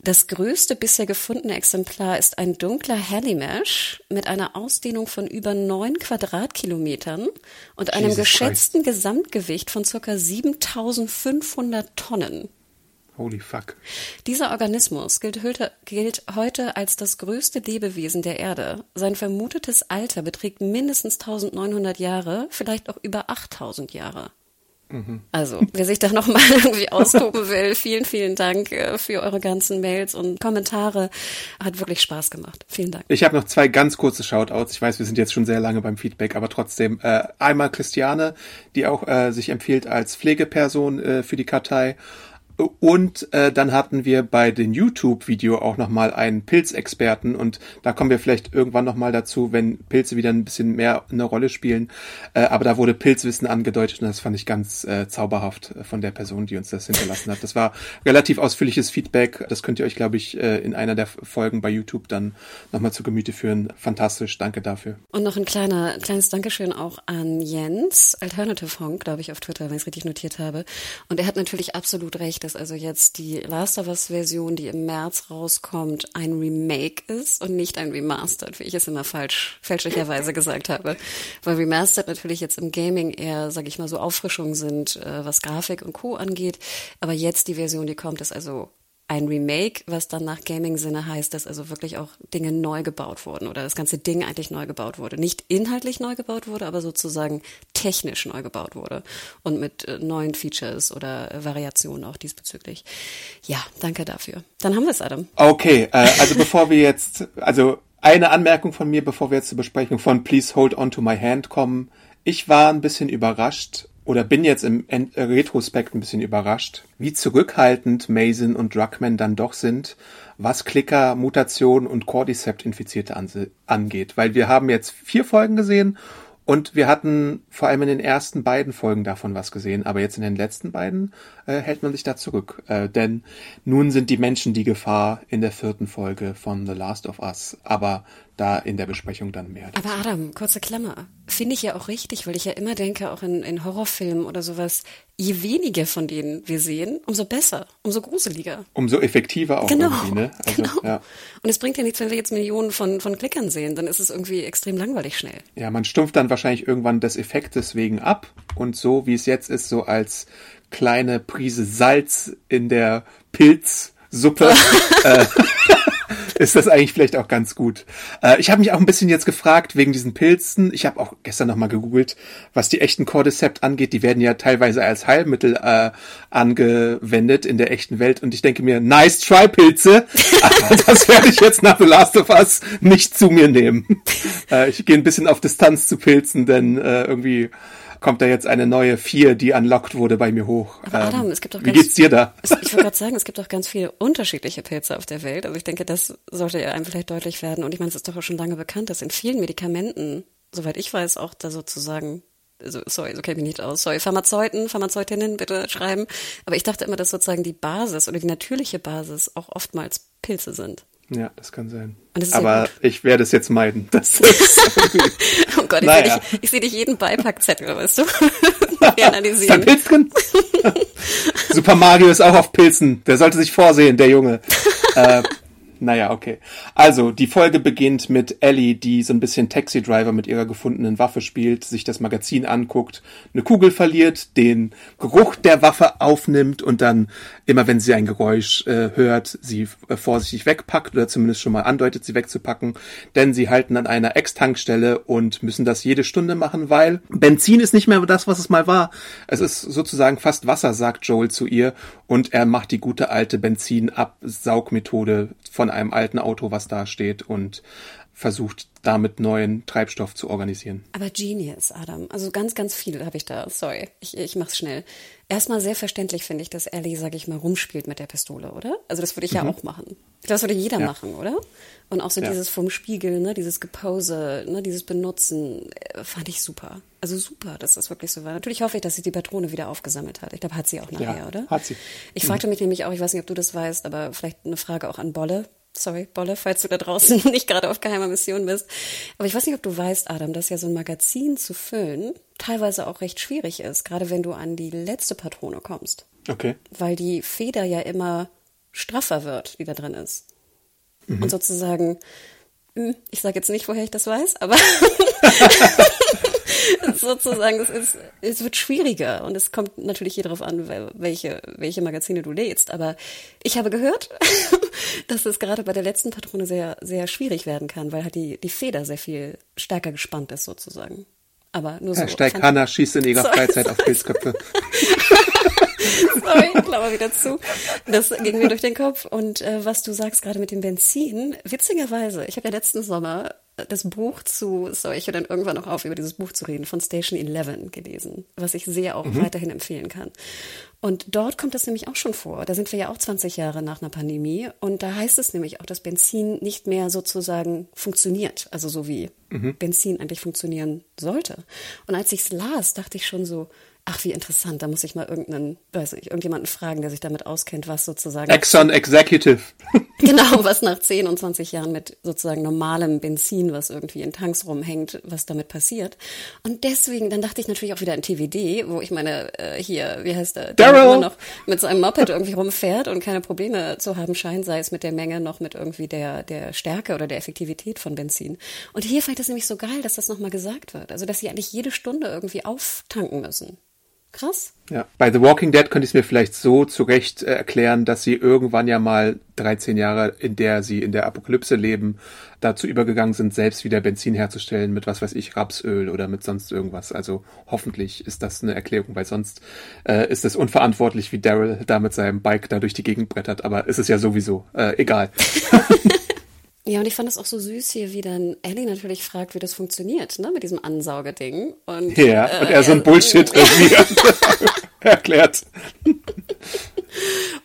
Das größte bisher gefundene Exemplar ist ein dunkler Hallimash mit einer Ausdehnung von über neun Quadratkilometern und einem Jesus geschätzten Gesamtgewicht von circa 7500 Tonnen. Holy fuck. Dieser Organismus gilt, heute- gilt heute als das größte Lebewesen der Erde. Sein vermutetes Alter beträgt mindestens 1900 Jahre, vielleicht auch über 8000 Jahre. Also, wer sich da nochmal [LAUGHS] irgendwie austoben will, vielen, vielen Dank äh, für eure ganzen Mails und Kommentare. Hat wirklich Spaß gemacht. Vielen Dank. Ich habe noch zwei ganz kurze Shoutouts. Ich weiß, wir sind jetzt schon sehr lange beim Feedback, aber trotzdem. Äh, einmal Christiane, die auch äh, sich empfiehlt als Pflegeperson äh, für die Kartei. Und äh, dann hatten wir bei dem YouTube-Video auch nochmal einen Pilzexperten und da kommen wir vielleicht irgendwann nochmal dazu, wenn Pilze wieder ein bisschen mehr eine Rolle spielen. Äh, aber da wurde Pilzwissen angedeutet und das fand ich ganz äh, zauberhaft von der Person, die uns das hinterlassen hat. Das war relativ ausführliches Feedback. Das könnt ihr euch, glaube ich, äh, in einer der Folgen bei YouTube dann nochmal zu Gemüte führen. Fantastisch, danke dafür. Und noch ein kleiner, kleines Dankeschön auch an Jens, Alternative Honk, glaube ich, auf Twitter, wenn ich es richtig notiert habe. Und er hat natürlich absolut recht, dass also jetzt die Last of Us Version, die im März rauskommt, ein Remake ist und nicht ein Remastered, wie ich es immer falsch, fälschlicherweise [LAUGHS] gesagt habe. Weil Remastered natürlich jetzt im Gaming eher, sag ich mal, so Auffrischungen sind, äh, was Grafik und Co. angeht. Aber jetzt die Version, die kommt, ist also ein Remake, was dann nach Gaming-Sinne heißt, dass also wirklich auch Dinge neu gebaut wurden oder das ganze Ding eigentlich neu gebaut wurde. Nicht inhaltlich neu gebaut wurde, aber sozusagen technisch neu gebaut wurde und mit äh, neuen Features oder äh, Variationen auch diesbezüglich. Ja, danke dafür. Dann haben wir es, Adam. Okay, äh, also bevor wir jetzt, also eine Anmerkung von mir, bevor wir jetzt zur Besprechung von Please Hold On to My Hand kommen. Ich war ein bisschen überrascht oder bin jetzt im äh, Retrospekt ein bisschen überrascht, wie zurückhaltend Mason und Druckmann dann doch sind, was Klicker, Mutation und Cordycept-Infizierte angeht. Weil wir haben jetzt vier Folgen gesehen und wir hatten vor allem in den ersten beiden Folgen davon was gesehen, aber jetzt in den letzten beiden äh, hält man sich da zurück. Äh, denn nun sind die Menschen die Gefahr in der vierten Folge von The Last of Us. Aber da in der Besprechung dann mehr. Aber Adam, kurze Klammer. Finde ich ja auch richtig, weil ich ja immer denke, auch in, in Horrorfilmen oder sowas, je weniger von denen wir sehen, umso besser, umso gruseliger. Umso effektiver auch Genau, irgendwie, ne? Also, genau. ja. Und es bringt ja nichts, wenn wir jetzt Millionen von, von Klickern sehen, dann ist es irgendwie extrem langweilig schnell. ja, man stumpft dann wahrscheinlich irgendwann des Effektes wegen ab und so, wie es jetzt ist, so als kleine Prise Salz in der Pilzsuppe, [LAUGHS] äh, [LAUGHS] ist das eigentlich vielleicht auch ganz gut. Äh, ich habe mich auch ein bisschen jetzt gefragt wegen diesen Pilzen. Ich habe auch gestern nochmal gegoogelt, was die echten Cordyceps angeht. Die werden ja teilweise als Heilmittel äh, angewendet in der echten Welt. Und ich denke mir, nice try, Pilze. Aber [LAUGHS] das werde ich jetzt nach The Last of Us nicht zu mir nehmen. Äh, ich gehe ein bisschen auf Distanz zu Pilzen, denn äh, irgendwie kommt da jetzt eine neue Vier, die unlocked wurde bei mir hoch. Ähm, Aber Adam, es gibt doch Wie ganz- geht's dir da? Es- Ich wollte gerade sagen, es gibt auch ganz viele unterschiedliche Pilze auf der Welt. Also ich denke, das sollte ja einem vielleicht deutlich werden. Und ich meine, es ist doch auch schon lange bekannt, dass in vielen Medikamenten, soweit ich weiß, auch da sozusagen, also sorry, so kenne ich mich nicht aus, sorry, Pharmazeuten, Pharmazeutinnen bitte schreiben. Aber ich dachte immer, dass sozusagen die Basis oder die natürliche Basis auch oftmals Pilze sind. Ja, das kann sein. Ja Aber gut. ich werde es jetzt meiden. Das [LAUGHS] ist Gott, ich Naja. sehe dich, ich seh dich jeden Beipackzettel, weißt du? [LAUGHS] Analysieren. Pilz drin? [LAUGHS] Super Mario ist auch auf Pilzen. Der sollte sich vorsehen, der Junge. äh, [LAUGHS] naja, okay. Also, die Folge beginnt mit Ellie, die so ein bisschen Taxi-Driver mit ihrer gefundenen Waffe spielt, sich das Magazin anguckt, eine Kugel verliert, den Geruch der Waffe aufnimmt und dann immer, wenn sie ein Geräusch äh, hört, sie äh, vorsichtig wegpackt oder zumindest schon mal andeutet, sie wegzupacken. Denn sie halten an einer Ex-Tankstelle und müssen das jede Stunde machen, weil Benzin ist nicht mehr das, was es mal war. Es ist sozusagen fast Wasser, sagt Joel zu ihr. Und er macht die gute alte Benzinabsaugmethode von einem alten Auto, was da steht. Und versucht damit neuen Treibstoff zu organisieren. Aber Genius, Adam. Also ganz, ganz viel habe ich da. Sorry, ich, ich mach's schnell. Erstmal sehr verständlich finde ich, dass Ellie, sag ich mal, rumspielt mit der Pistole, oder? Also das würde ich ja auch machen. Ich glaube, das würde jeder Mhm. Ja. machen, oder? Und auch so Ja. dieses vom Spiegel, ne, dieses Gepose, ne, dieses Benutzen, äh, fand ich super. Also super, dass das wirklich so war. Natürlich hoffe ich, dass sie die Patrone wieder aufgesammelt hat. Ich glaube, hat sie auch nachher, Ja, oder? hat sie. Ich fragte mich nämlich auch, ich weiß nicht, ob du das weißt, aber vielleicht eine Frage auch an Bolle. Sorry, Bolle, falls du da draußen [LAUGHS] nicht gerade auf geheimer Mission bist. Aber ich weiß nicht, ob du weißt, Adam, dass ja so ein Magazin zu füllen teilweise auch recht schwierig ist, gerade wenn du an die letzte Patrone kommst. Okay. Weil die Feder ja immer straffer wird, die da drin ist. Mhm. Und sozusagen, hm, ich sage jetzt nicht, woher ich das weiß, aber [LAUGHS] [LAUGHS] [LAUGHS] sozusagen, es, ist, es wird schwieriger und es kommt natürlich hier darauf an, welche, welche Magazine du lädst. Aber ich habe gehört, [LAUGHS] dass es gerade bei der letzten Patrone sehr, sehr schwierig werden kann, weil halt die, die Feder sehr viel stärker gespannt ist sozusagen. Aber nur so. Hashtag Hannah schießt in ihrer Freizeit auf Pilzköpfe. [LAUGHS] Sorry, Klammer wieder zu. Das ging mir durch den Kopf. Und äh, was du sagst gerade mit dem Benzin, witzigerweise, ich habe ja letzten Sommer das Buch zu, sorry, ich höre dann irgendwann noch auf, über dieses Buch zu reden, von Station 11 gelesen, was ich sehr auch mhm. weiterhin empfehlen kann. Und dort kommt das nämlich auch schon vor. Da sind wir ja auch 20 Jahre nach einer Pandemie. Und da heißt es nämlich auch, dass Benzin nicht mehr sozusagen funktioniert. Also so wie mhm. Benzin eigentlich funktionieren sollte. Und als ich es las, dachte ich schon so, Ach, wie interessant. Da muss ich mal irgendeinen, weiß ich, irgendjemanden fragen, der sich damit auskennt, was sozusagen. Exxon Executive. [LAUGHS] genau, was nach 10 und 20 Jahren mit sozusagen normalem Benzin, was irgendwie in Tanks rumhängt, was damit passiert. Und deswegen, dann dachte ich natürlich auch wieder an TWD, wo ich meine, äh, hier, wie heißt der, der immer noch mit seinem Moped irgendwie rumfährt und keine Probleme zu haben scheint, sei es mit der Menge noch mit irgendwie der, der Stärke oder der Effektivität von Benzin. Und hier fand ich das nämlich so geil, dass das nochmal gesagt wird. Also, dass sie eigentlich jede Stunde irgendwie auftanken müssen. Krass. Ja, bei The Walking Dead könnte ich es mir vielleicht so zurecht äh, erklären, dass sie irgendwann ja mal 13 Jahre, in der sie in der Apokalypse leben, dazu übergegangen sind, selbst wieder Benzin herzustellen mit was weiß ich, Rapsöl oder mit sonst irgendwas. Also hoffentlich ist das eine Erklärung, weil sonst äh, ist es unverantwortlich, wie Daryl da mit seinem Bike da durch die Gegend brettert. Aber ist es ja sowieso äh, egal. [LAUGHS] Ja, und ich fand es auch so süß hier, wie dann Ellie natürlich fragt, wie das funktioniert, ne, mit diesem Ansaugeding. Und, ja, äh, und er so ein Bullshit [LAUGHS] [LAUGHS] erklärt.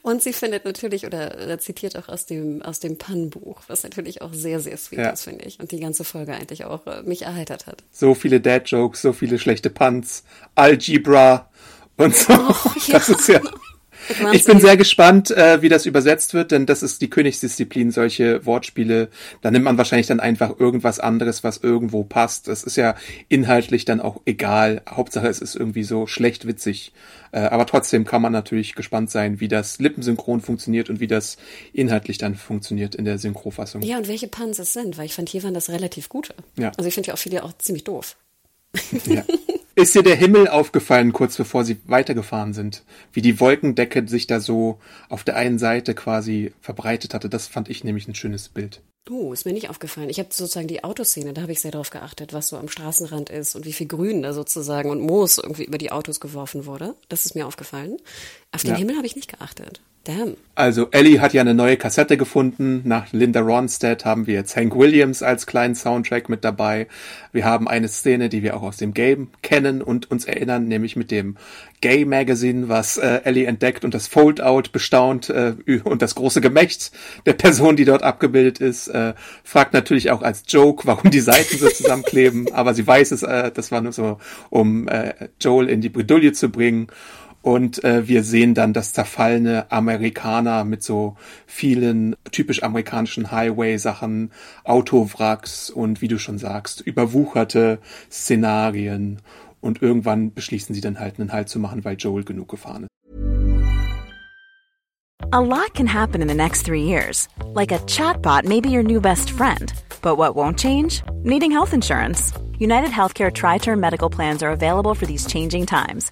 Und sie findet natürlich oder, oder zitiert auch aus dem, aus dem Pannbuch, was natürlich auch sehr, sehr sweet ja. ist, finde ich. Und die ganze Folge eigentlich auch äh, mich erheitert hat. So viele Dad-Jokes, so viele schlechte Puns, Algebra und so. Oh, ja. [LAUGHS] Das ist ja ich bin sehr gespannt, äh, wie das übersetzt wird, denn das ist die Königsdisziplin, solche Wortspiele. Da nimmt man wahrscheinlich dann einfach irgendwas anderes, was irgendwo passt. Das ist ja inhaltlich dann auch egal. Hauptsache, es ist irgendwie so schlecht witzig. Äh, aber trotzdem kann man natürlich gespannt sein, wie das Lippensynchron funktioniert und wie das inhaltlich dann funktioniert in der Synchrofassung. Ja, und welche Puns es sind, weil ich fand, hier waren das relativ gute. Ja. Also ich finde ja auch viele auch ziemlich doof. Ja. [LAUGHS] Ist dir der Himmel aufgefallen, kurz bevor sie weitergefahren sind? Wie die Wolkendecke sich da so auf der einen Seite quasi verbreitet hatte. Das fand ich nämlich ein schönes Bild. Oh, ist mir nicht aufgefallen. Ich habe sozusagen die Autoszene, da habe ich sehr darauf geachtet, was so am Straßenrand ist und wie viel Grün da sozusagen und Moos irgendwie über die Autos geworfen wurde. Das ist mir aufgefallen. Auf den ja. Himmel habe ich nicht geachtet. Damn. Also Ellie hat ja eine neue Kassette gefunden. Nach Linda Ronstadt haben wir jetzt Hank Williams als kleinen Soundtrack mit dabei. Wir haben eine Szene, die wir auch aus dem Game kennen und uns erinnern, nämlich mit dem Gay Magazine, was äh, Ellie entdeckt und das Foldout bestaunt äh, und das große Gemächt der Person, die dort abgebildet ist. Äh, fragt natürlich auch als Joke, warum die Seiten so zusammenkleben, [LAUGHS] aber sie weiß es, äh, das war nur so, um äh, Joel in die Bredouille zu bringen. Und äh, wir sehen dann das zerfallene Amerikaner mit so vielen typisch amerikanischen Highway-Sachen, Autowracks und wie du schon sagst, überwucherte Szenarien. Und irgendwann beschließen sie dann halt einen Halt zu machen, weil Joel genug gefahren ist. A lot can happen in the next three years. Like a chatbot may be your new best friend. But what won't change? Needing health insurance. United Healthcare Tri Term Medical Plans are available for these changing times.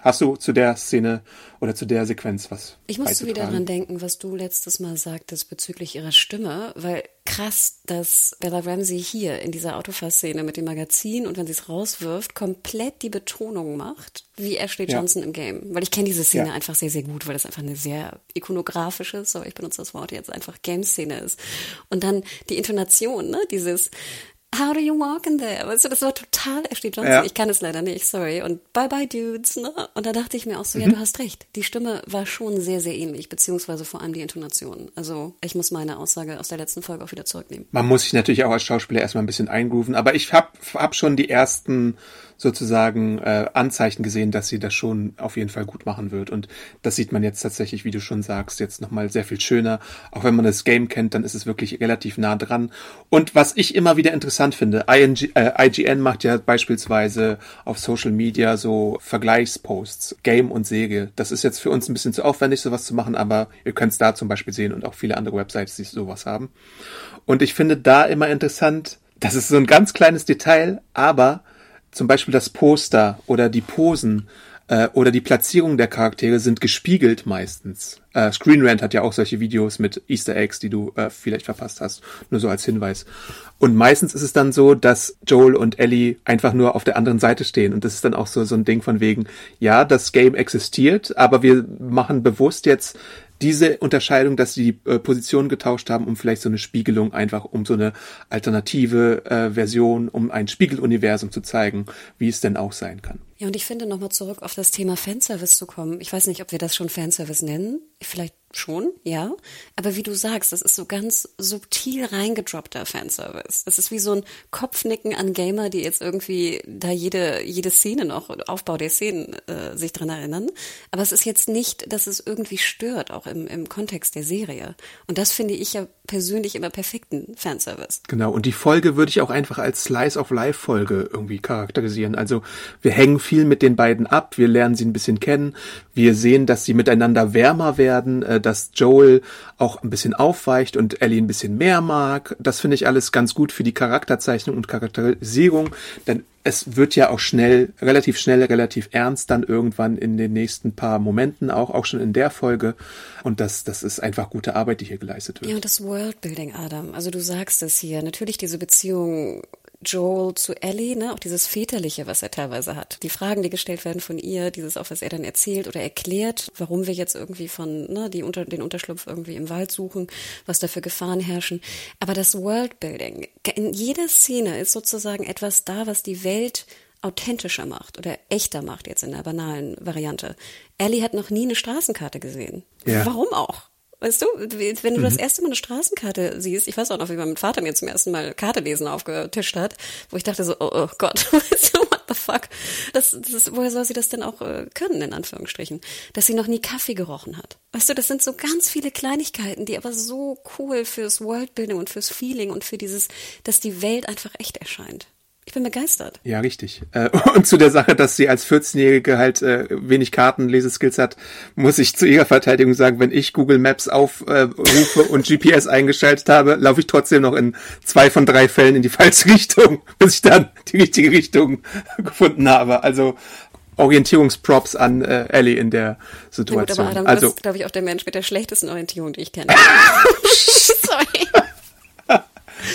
Hast du zu der Szene oder zu der Sequenz was? Ich musste wieder daran denken, was du letztes Mal sagtest bezüglich ihrer Stimme, weil krass, dass Bella Ramsey hier in dieser Autofahrszene mit dem Magazin und wenn sie es rauswirft, komplett die Betonung macht, wie Ashley Johnson ja. im Game. Weil ich kenne diese Szene ja. einfach sehr, sehr gut, weil das einfach eine sehr ikonografische, sorry, ich benutze das Wort jetzt einfach Game-Szene ist. Und dann die Intonation, ne, dieses how do you walk in there? Weißt du, das war total Ashley Johnson. Ja. Ich kann es leider nicht, sorry. Und bye bye dudes. Ne? Und da dachte ich mir auch so, ja, mhm. du hast recht. Die Stimme war schon sehr, sehr ähnlich, beziehungsweise vor allem die Intonation. Also ich muss meine Aussage aus der letzten Folge auch wieder zurücknehmen. Man muss sich natürlich auch als Schauspieler erstmal ein bisschen eingrooven, aber ich habe hab schon die ersten sozusagen äh, Anzeichen gesehen, dass sie das schon auf jeden Fall gut machen wird. Und das sieht man jetzt tatsächlich, wie du schon sagst, jetzt nochmal sehr viel schöner. Auch wenn man das Game kennt, dann ist es wirklich relativ nah dran. Und was ich immer wieder interessant finde, ING, äh, IGN macht ja beispielsweise auf Social Media so Vergleichsposts, Game und Serie. Das ist jetzt für uns ein bisschen zu aufwendig, sowas zu machen, aber ihr könnt es da zum Beispiel sehen und auch viele andere Websites, die sowas haben. Und ich finde da immer interessant, das ist so ein ganz kleines Detail, aber zum Beispiel das Poster oder die Posen äh, oder die Platzierung der Charaktere sind gespiegelt meistens. Äh, Screen Rant hat ja auch solche Videos mit Easter Eggs, die du äh, vielleicht verpasst hast, nur so als Hinweis. Und meistens ist es dann so, dass Joel und Ellie einfach nur auf der anderen Seite stehen. Und das ist dann auch so, so ein Ding von wegen, ja, das Game existiert, aber wir machen bewusst jetzt diese Unterscheidung, dass sie die äh, Position getauscht haben, um vielleicht so eine Spiegelung einfach, um so eine alternative äh, Version, um ein Spiegeluniversum zu zeigen, wie es denn auch sein kann. Ja, und ich finde, nochmal zurück auf das Thema Fanservice zu kommen. Ich weiß nicht, ob wir das schon Fanservice nennen. Vielleicht schon, ja. Aber wie du sagst, das ist so ganz subtil reingedroppter Fanservice. Das ist wie so ein Kopfnicken an Gamer, die jetzt irgendwie da jede, jede Szene noch, Aufbau der Szenen äh, sich dran erinnern. Aber es ist jetzt nicht, dass es irgendwie stört, auch im, im Kontext der Serie. Und das finde ich ja persönlich immer perfekten Fanservice. Genau. Und die Folge würde ich auch einfach als Slice of Life Folge irgendwie charakterisieren. Also wir hängen viel mit den beiden ab. Wir lernen sie ein bisschen kennen. Wir sehen, dass sie miteinander wärmer werden. Äh, dass Joel auch ein bisschen aufweicht und Ellie ein bisschen mehr mag. Das finde ich alles ganz gut für die Charakterzeichnung und Charakterisierung, denn es wird ja auch schnell, relativ schnell, relativ ernst dann irgendwann in den nächsten paar Momenten, auch, auch schon in der Folge. Und das, das ist einfach gute Arbeit, die hier geleistet wird. Ja, und das Worldbuilding, Adam. Also du sagst es hier. Natürlich diese Beziehung Joel zu Ellie, ne, auch dieses Väterliche, was er teilweise hat. Die Fragen, die gestellt werden von ihr, dieses auch, was er dann erzählt oder erklärt, warum wir jetzt irgendwie von, ne, die unter, den Unterschlupf irgendwie im Wald suchen, was da für Gefahren herrschen. Aber das Worldbuilding, in jeder Szene ist sozusagen etwas da, was die Welt authentischer macht oder echter macht, jetzt in der banalen Variante. Ellie hat noch nie eine Straßenkarte gesehen. Ja. Warum auch? Weißt du, wenn du mhm. das erste Mal eine Straßenkarte siehst, ich weiß auch noch, wie mein Vater mir zum ersten Mal Karte lesen aufgetischt hat, wo ich dachte so, oh, oh Gott, [LAUGHS] weißt du, what the fuck? Das, das woher soll sie das denn auch äh, können, in Anführungsstrichen? Dass sie noch nie Kaffee gerochen hat. Weißt du, das sind so ganz viele Kleinigkeiten, die aber so cool fürs Worldbuilding und fürs Feeling und für dieses, dass die Welt einfach echt erscheint. Ich bin begeistert. Ja, richtig. Äh, [LAUGHS] und zu der Sache, dass sie als 14-Jährige halt äh, wenig Kartenleseskills hat, muss ich zu ihrer Verteidigung sagen, wenn ich Google Maps aufrufe und GPS [LAUGHS] eingeschaltet habe, laufe ich trotzdem noch in zwei von drei Fällen in die falsche [LAUGHS] Richtung, bis ich dann die richtige Richtung gefunden habe. Also Orientierungsprops an äh, Ellie in der Situation. Ja gut, aber Adam, also, glaube ich, auch der Mensch mit der schlechtesten Orientierung, die ich kenne. Sorry.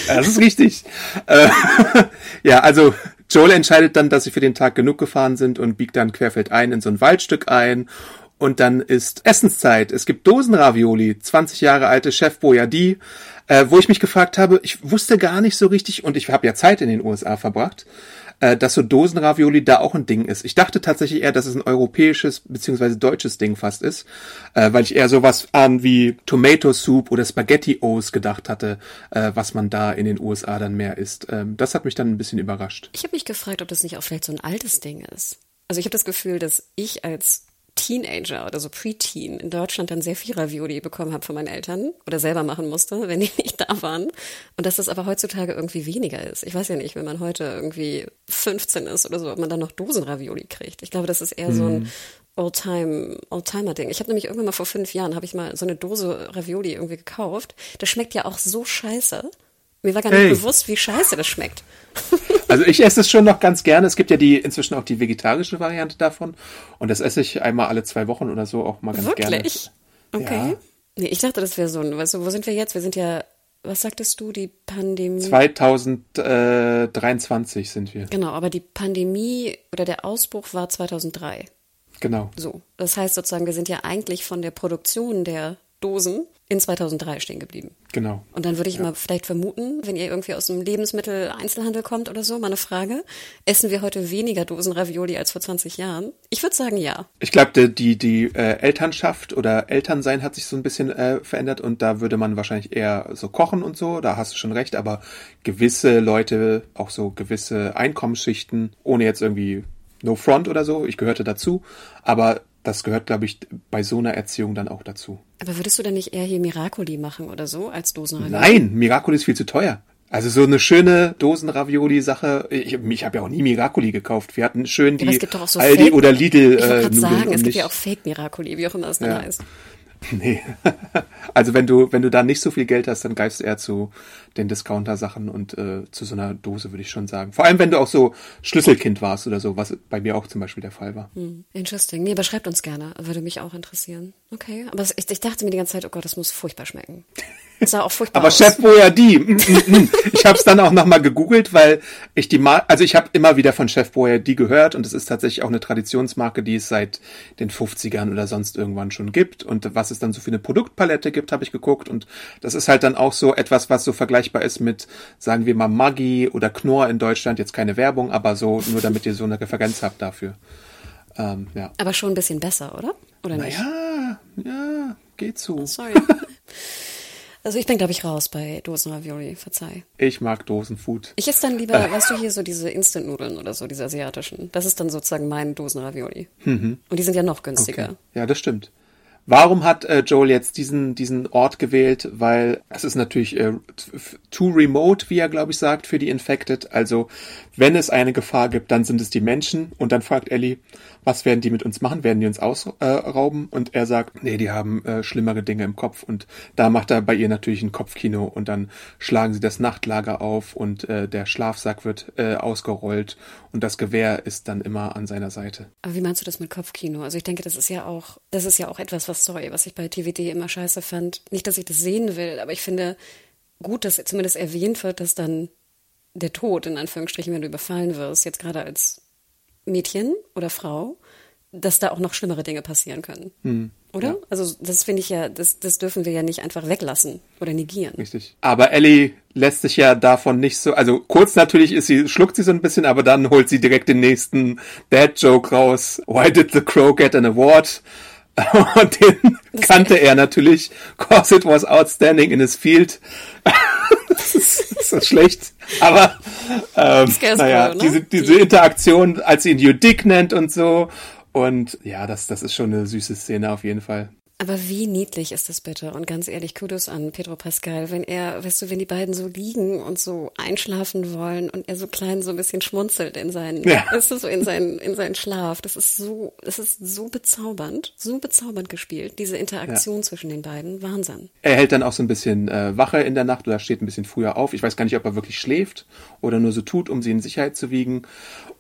Das ist richtig. Äh, [LAUGHS] ja, also Joel entscheidet dann, dass sie für den Tag genug gefahren sind und biegt dann querfeldein in so ein Waldstück ein. Und dann ist Essenszeit. Es gibt Dosenravioli, 20 Jahre alte Chef Boyardee, äh, wo ich mich gefragt habe, ich wusste gar nicht so richtig und ich habe ja Zeit in den USA verbracht äh, dass so Dosenravioli da auch ein Ding ist. Ich dachte tatsächlich eher, dass es ein europäisches beziehungsweise deutsches Ding fast ist, äh, weil ich eher sowas an wie Tomato Soup oder Spaghetti O's gedacht hatte, äh, was man da in den USA dann mehr isst. Ähm, das hat mich dann ein bisschen überrascht. Ich habe mich gefragt, ob das nicht auch vielleicht so ein altes Ding ist. Also ich habe das Gefühl, dass ich als Teenager oder so Preteen in Deutschland dann sehr viel Ravioli bekommen habe von meinen Eltern oder selber machen musste, [LAUGHS] wenn die nicht da waren. Und dass das aber heutzutage irgendwie weniger ist. Ich weiß ja nicht, wenn man heute irgendwie 15 ist oder so, ob man dann noch Dosen-Ravioli kriegt. Ich glaube, das ist eher hm. so ein mhm. Oldtime, Oldtimer-Ding. Ich habe nämlich irgendwann mal vor fünf Jahren, habe ich mal so eine Dose Ravioli irgendwie gekauft. Das schmeckt ja auch so scheiße. Mir war gar nicht hey. bewusst, wie scheiße das schmeckt. [LAUGHS] Also ich esse es schon noch ganz gerne. Es gibt ja die inzwischen auch die vegetarische Variante davon. Und das esse ich einmal alle zwei Wochen oder so auch mal ganz Wirklich? gerne. Wirklich? Okay. Ja. Nee, ich dachte, das wäre so ein, weißt du, wo sind wir jetzt? Wir sind ja, was sagtest du, die Pandemie? 2023 sind wir. Genau, aber die Pandemie oder der Ausbruch war 2003. Genau. So. Das heißt sozusagen, wir sind ja eigentlich von der Produktion der Dosen in 2003 stehen geblieben. Genau. Und dann würde ich ja. mal vielleicht vermuten, wenn ihr irgendwie aus dem Lebensmittel-Einzelhandel kommt oder so, mal eine Frage, essen wir heute weniger Dosen Ravioli als vor 20 Jahren? Ich würde sagen, ja. Ich glaube, die, die äh, Elternschaft oder Elternsein hat sich so ein bisschen äh, verändert und da würde man wahrscheinlich eher so kochen und so, da hast du schon recht, aber gewisse Leute, auch so gewisse Einkommensschichten, ohne jetzt irgendwie No Front oder so, ich gehörte dazu, aber das gehört, glaube ich, bei so einer Erziehung dann auch dazu. Aber würdest du dann nicht eher hier Miracoli machen oder so als Dosenravioli? Nein, Miracoli ist viel zu teuer. Also so eine schöne Dosenravioli-Sache. Ich, ich habe ja auch nie Miracoli gekauft. Wir hatten schön die ja, so Aldi Fake, oder Lidl. Ich wollte äh, sagen, es gibt ja auch Fake Miracoli, wie auch immer es dann ja. heißt. [LAUGHS] Nee. also wenn du, wenn du da nicht so viel Geld hast, dann greifst du eher zu den Discounter-Sachen und äh, zu so einer Dose, würde ich schon sagen. Vor allem, wenn du auch so Schlüsselkind warst oder so, was bei mir auch zum Beispiel der Fall war. Hm. Interesting. Nee, aber schreibt uns gerne. Würde mich auch interessieren. Okay. Aber ich, ich dachte mir die ganze Zeit, oh Gott, das muss furchtbar schmecken. Das sah auch furchtbar Aber aus. Chef Boyardee, mm, mm, mm. ich habe es dann auch nochmal gegoogelt, weil ich die Mar also ich habe immer wieder von Chef Boyardee gehört und es ist tatsächlich auch eine Traditionsmarke, die es seit den 50ern oder sonst irgendwann schon gibt und was es dann so für eine Produktpalette gibt, habe ich geguckt und das ist halt dann auch so etwas, was so vergleichbar ist mit, sagen wir mal, Maggi oder Knorr in Deutschland, jetzt keine Werbung, aber so, nur damit ihr so eine Referenz habt dafür. Ähm, ja. Aber schon ein bisschen besser, oder? Oder nicht? Naja, ja, geht so. Sorry. [LAUGHS] Also ich bin, glaube ich, raus bei Dosenravioli, verzeih. Ich mag Dosenfood. Ich esse dann lieber, äh. weißt du, hier so diese Instant-Nudeln oder so, diese asiatischen. Das ist dann sozusagen mein Dosenravioli. Mhm. Und die sind ja noch günstiger. Okay. Ja, das stimmt. Warum hat äh, Joel jetzt diesen, diesen Ort gewählt? Weil es ist natürlich äh, too remote, wie er, glaube ich, sagt, für die Infected. Also, wenn es eine Gefahr gibt, dann sind es die Menschen. Und dann fragt Ellie, was werden die mit uns machen? Werden die uns ausrauben? Äh, und er sagt, nee, die haben äh, schlimmere Dinge im Kopf. Und da macht er bei ihr natürlich ein Kopfkino und dann schlagen sie das Nachtlager auf und äh, der Schlafsack wird äh, ausgerollt und das Gewehr ist dann immer an seiner Seite. Aber wie meinst du das mit Kopfkino? Also ich denke, das ist ja auch, das ist ja auch etwas, was, sorry, was ich bei TVD immer scheiße fand. Nicht, dass ich das sehen will, aber ich finde gut, dass zumindest erwähnt wird, dass dann der Tod, in Anführungsstrichen, wenn du überfallen wirst, jetzt gerade als Mädchen oder Frau, dass da auch noch schlimmere Dinge passieren können. Hm. Oder? Ja. Also das finde ich ja, das, das dürfen wir ja nicht einfach weglassen oder negieren. Richtig. Aber Ellie lässt sich ja davon nicht so, also kurz natürlich ist sie, schluckt sie so ein bisschen, aber dann holt sie direkt den nächsten Bad Joke raus. Why did the crow get an award? Und [LAUGHS] den das kannte er natürlich, cause it was outstanding in his field. das [LAUGHS] ist so schlecht. Aber ähm, naja, ne? diese, diese Interaktion, als sie ihn You Dick nennt und so. Und ja, das, das ist schon eine süße Szene auf jeden Fall. Aber wie niedlich ist das bitte? Und ganz ehrlich, Kudos an Pedro Pascal, wenn er, weißt du, wenn die beiden so liegen und so einschlafen wollen und er so klein so ein bisschen schmunzelt in seinen, ja. ist so in seinen, in seinen Schlaf. Das ist so, das ist so bezaubernd, so bezaubernd gespielt, diese Interaktion ja. zwischen den beiden. Wahnsinn. Er hält dann auch so ein bisschen äh, Wache in der Nacht oder steht ein bisschen früher auf. Ich weiß gar nicht, ob er wirklich schläft oder nur so tut, um sie in Sicherheit zu wiegen.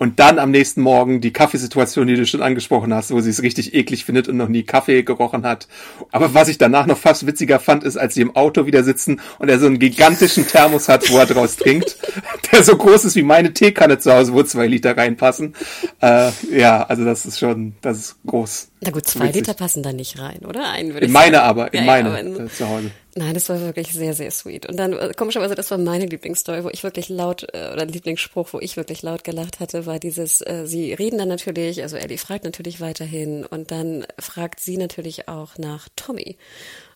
Und dann am nächsten Morgen die Kaffeesituation, die du schon angesprochen hast, wo sie es richtig eklig findet und noch nie Kaffee gerochen hat aber was ich danach noch fast witziger fand, ist, als sie im Auto wieder sitzen und er so einen gigantischen Thermos hat, wo er draus trinkt, [LAUGHS] der so groß ist wie meine Teekanne zu Hause, wo zwei Liter reinpassen. Äh, ja, also das ist schon, das ist groß. Na gut, zwei Witzig. Liter passen da nicht rein, oder? Einen würde in ich meine sagen. aber, in ja, meine ja, in, äh, zu Hause. Nein, das war wirklich sehr, sehr sweet. Und dann, äh, komischerweise, das war meine Lieblingsstory, wo ich wirklich laut, äh, oder Lieblingsspruch, wo ich wirklich laut gelacht hatte, war dieses, äh, sie reden dann natürlich, also Ellie fragt natürlich weiterhin und dann fragt sie natürlich auch nach Tommy.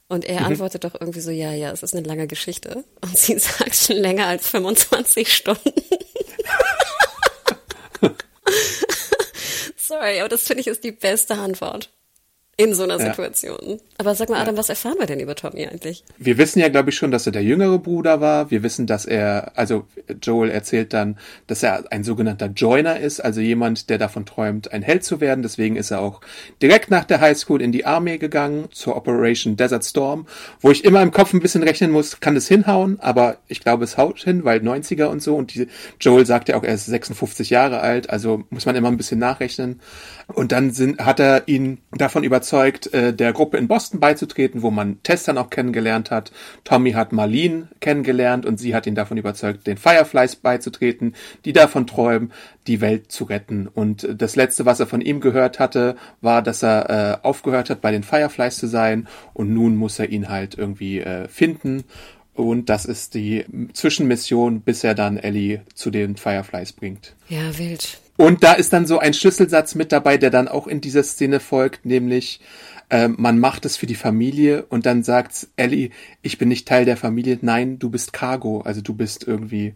Und er mhm. antwortet doch irgendwie so, ja, ja, es ist eine lange Geschichte. Und sie [LAUGHS] sagt schon länger als 25 Stunden. [LAUGHS] Sorry, aber das finde ich ist die beste Antwort in so einer Situation. Ja. Aber sag mal, Adam, ja. was erfahren wir denn über Tommy eigentlich? Wir wissen ja, glaube ich, schon, dass er der jüngere Bruder war. Wir wissen, dass er, also Joel erzählt dann, dass er ein sogenannter Joiner ist, also jemand, der davon träumt, ein Held zu werden. Deswegen ist er auch direkt nach der Highschool in die Armee gegangen, zur Operation Desert Storm, wo ich immer im Kopf ein bisschen rechnen muss, kann es hinhauen, aber ich glaube, es haut hin, weil 90er und so. Und die, Joel sagt ja auch, er ist 56 Jahre alt, also muss man immer ein bisschen nachrechnen. Und dann sind, hat er ihn davon überzeugt, überzeugt, äh, der Gruppe in Boston beizutreten, wo man Tess dann auch kennengelernt hat. Tommy hat Marlene kennengelernt und sie hat ihn davon überzeugt, den Fireflies beizutreten, die davon träumen, die Welt zu retten. Und das Letzte, was er von ihm gehört hatte, war, dass er äh, aufgehört hat, bei den Fireflies zu sein und nun muss er ihn halt irgendwie äh, finden. Und das ist die Zwischenmission, bis er dann Ellie zu den Fireflies bringt. Ja, wild. Und da ist dann so ein Schlüsselsatz mit dabei, der dann auch in dieser Szene folgt, nämlich äh, man macht es für die Familie und dann sagt Ellie, ich bin nicht Teil der Familie, nein, du bist Cargo, also du bist irgendwie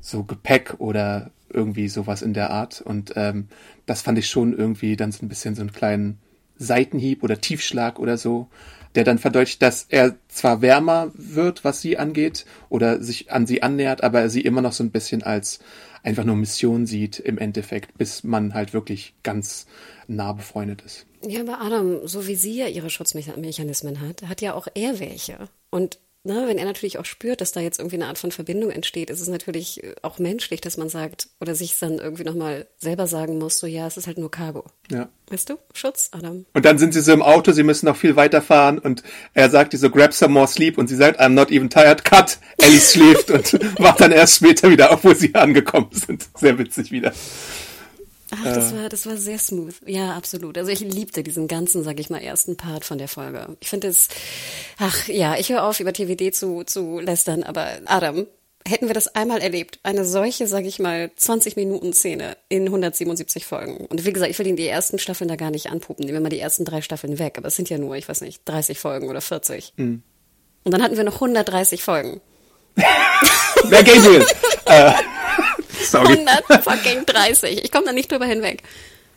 so Gepäck oder irgendwie sowas in der Art. Und ähm, das fand ich schon irgendwie dann so ein bisschen so einen kleinen Seitenhieb oder Tiefschlag oder so, der dann verdeutlicht, dass er zwar wärmer wird, was sie angeht, oder sich an sie annähert, aber er sie immer noch so ein bisschen als einfach nur Mission sieht im Endeffekt, bis man halt wirklich ganz nah befreundet ist. Ja, aber Adam, so wie sie ja ihre Schutzmechanismen hat, hat ja auch er welche. Und ne, wenn er natürlich auch spürt, dass da jetzt irgendwie eine Art von Verbindung entsteht, ist es natürlich äh, auch menschlich, dass man sagt oder sich dann irgendwie nochmal selber sagen muss, so ja, es ist halt nur Cargo. Ja. Weißt du? Schutz, Adam. Und dann sind sie so im Auto, sie müssen noch viel weiterfahren und er sagt so, grab some more sleep und sie sagt, I'm not even tired, cut. Ellie schläft und [LAUGHS] wacht dann erst später wieder auf, wo sie angekommen sind. Sehr witzig wieder. Ach, das war, das war sehr smooth. Ja, absolut. Also ich liebte diesen ganzen, sag ich mal, ersten Part von der Folge. Ich finde es, ach ja, ich höre auf, über TVD zu, zu lästern, aber Adam, hätten wir das einmal erlebt, eine solche, sag ich mal, 20 Minuten Szene in 177 Folgen. Und wie gesagt, ich will Ihnen die ersten Staffeln da gar nicht anpuppen. Nehmen wir mal die ersten drei Staffeln weg, aber es sind ja nur, ich weiß nicht, 30 Folgen oder 40. Mhm. Und dann hatten wir noch 130 Folgen. [LAUGHS] Wer Gabriel? äh. Sorry. [LAUGHS] 100 fucking 30. Ich komme da nicht drüber hinweg.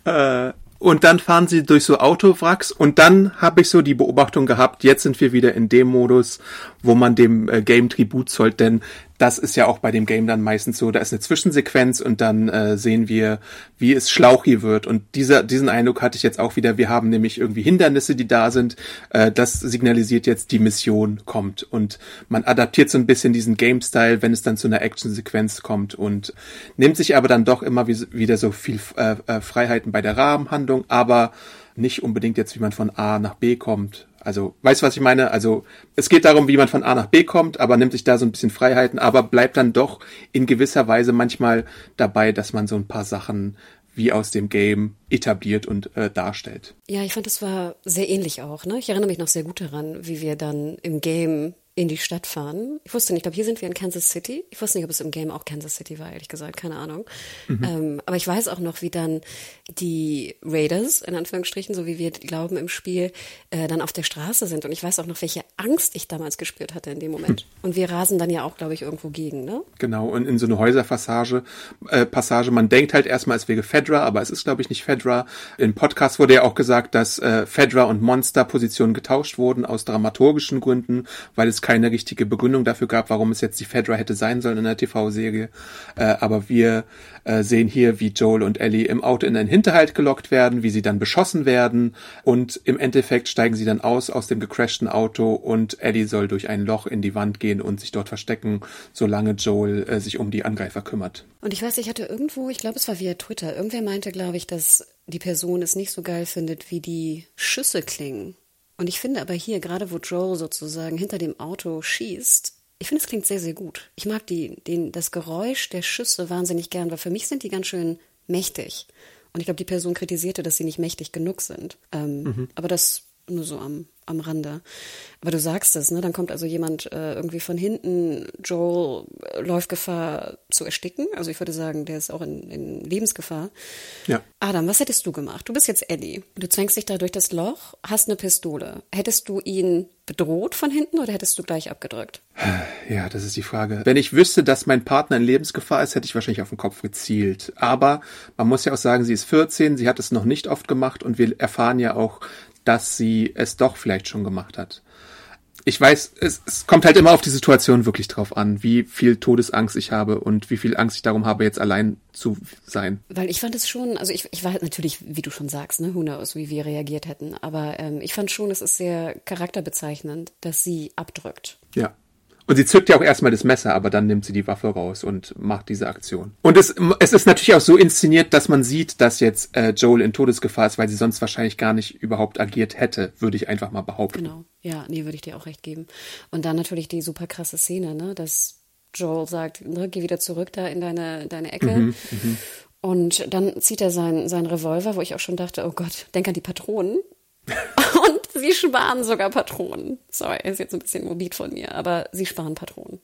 Äh, und dann fahren sie durch so Autowracks und dann habe ich so die Beobachtung gehabt, jetzt sind wir wieder in dem Modus, wo man dem äh, Game Tribut zollt, denn das ist ja auch bei dem Game dann meistens so, da ist eine Zwischensequenz und dann äh, sehen wir, wie es schlauchig wird. Und dieser, diesen Eindruck hatte ich jetzt auch wieder. Wir haben nämlich irgendwie Hindernisse, die da sind. Äh, das signalisiert jetzt, die Mission kommt. Und man adaptiert so ein bisschen diesen Game-Style, wenn es dann zu einer Action-Sequenz kommt und nimmt sich aber dann doch immer wie, wieder so viel äh, äh, Freiheiten bei der Rahmenhandlung, aber nicht unbedingt jetzt, wie man von A nach B kommt. Also, weißt du, was ich meine? Also, es geht darum, wie man von A nach B kommt, aber nimmt sich da so ein bisschen Freiheiten, aber bleibt dann doch in gewisser Weise manchmal dabei, dass man so ein paar Sachen wie aus dem Game etabliert und äh, darstellt. Ja, ich fand, das war sehr ähnlich auch. Ne? Ich erinnere mich noch sehr gut daran, wie wir dann im Game in die Stadt fahren. Ich wusste nicht, ich glaube, hier sind wir in Kansas City. Ich wusste nicht, ob es im Game auch Kansas City war, ehrlich gesagt, keine Ahnung. Mhm. Ähm, aber ich weiß auch noch, wie dann die Raiders, in Anführungsstrichen, so wie wir glauben im Spiel, äh, dann auf der Straße sind. Und ich weiß auch noch, welche Angst ich damals gespürt hatte in dem Moment. Hm. Und wir rasen dann ja auch, glaube ich, irgendwo gegen, ne? Genau, und in so eine Häuserpassage, äh, Passage, man denkt halt erstmal, es wäre Fedra, aber es ist, glaube ich, nicht Fedra. Im Podcast wurde ja auch gesagt, dass äh, Fedra und Monster Positionen getauscht wurden aus dramaturgischen Gründen, weil es keine richtige Begründung dafür gab, warum es jetzt die Fedra hätte sein sollen in der TV-Serie. Äh, aber wir äh, sehen hier, wie Joel und Ellie im Auto in einen Hinterhalt gelockt werden, wie sie dann beschossen werden und im Endeffekt steigen sie dann aus aus dem gecrashten Auto und Ellie soll durch ein Loch in die Wand gehen und sich dort verstecken, solange Joel äh, sich um die Angreifer kümmert. Und ich weiß, ich hatte irgendwo, ich glaube, es war via Twitter, irgendwer meinte, glaube ich, dass die Person es nicht so geil findet, wie die Schüsse klingen. Und ich finde aber hier, gerade wo Joel sozusagen hinter dem Auto schießt, ich finde, es klingt sehr, sehr gut. Ich mag die, den, das Geräusch der Schüsse wahnsinnig gern, weil für mich sind die ganz schön mächtig. Und ich glaube, die Person kritisierte, dass sie nicht mächtig genug sind. Ähm, mhm. Aber das nur so am, am Rande. Aber du sagst es, ne? Dann kommt also jemand äh, irgendwie von hinten. Joel äh, läuft Gefahr zu ersticken. Also ich würde sagen, der ist auch in, in Lebensgefahr. Ja. Adam, was hättest du gemacht? Du bist jetzt Ellie. Du zwängst dich da durch das Loch, hast eine Pistole. Hättest du ihn bedroht von hinten oder hättest du gleich abgedrückt? Ja, das ist die Frage. Wenn ich wüsste, dass mein Partner in Lebensgefahr ist, hätte ich wahrscheinlich auf den Kopf gezielt. Aber man muss ja auch sagen, sie ist 14, sie hat es noch nicht oft gemacht und wir erfahren ja auch, dass sie es doch vielleicht schon gemacht hat. Ich weiß, es, es kommt halt immer auf die Situation wirklich drauf an, wie viel Todesangst ich habe und wie viel Angst ich darum habe, jetzt allein zu sein. Weil ich fand es schon, also ich, ich war halt natürlich, wie du schon sagst, ne, who knows, wie wir reagiert hätten. Aber ähm, ich fand schon, es ist sehr charakterbezeichnend, dass sie abdrückt. Ja. Und sie zückt ja auch erstmal das Messer, aber dann nimmt sie die Waffe raus und macht diese Aktion. Und es, es ist natürlich auch so inszeniert, dass man sieht, dass jetzt äh, Joel in Todesgefahr ist, weil sie sonst wahrscheinlich gar nicht überhaupt agiert hätte, würde ich einfach mal behaupten. Genau, ja, nee, würde ich dir auch recht geben. Und dann natürlich die super krasse Szene, ne, dass Joel sagt, ne, geh wieder zurück da in deine, deine Ecke. Mhm, mh. Und dann zieht er seinen, seinen Revolver, wo ich auch schon dachte, oh Gott, denk an die Patronen. [LAUGHS] Und sie sparen sogar Patronen. Sorry, ist jetzt ein bisschen morbid von mir, aber sie sparen Patronen.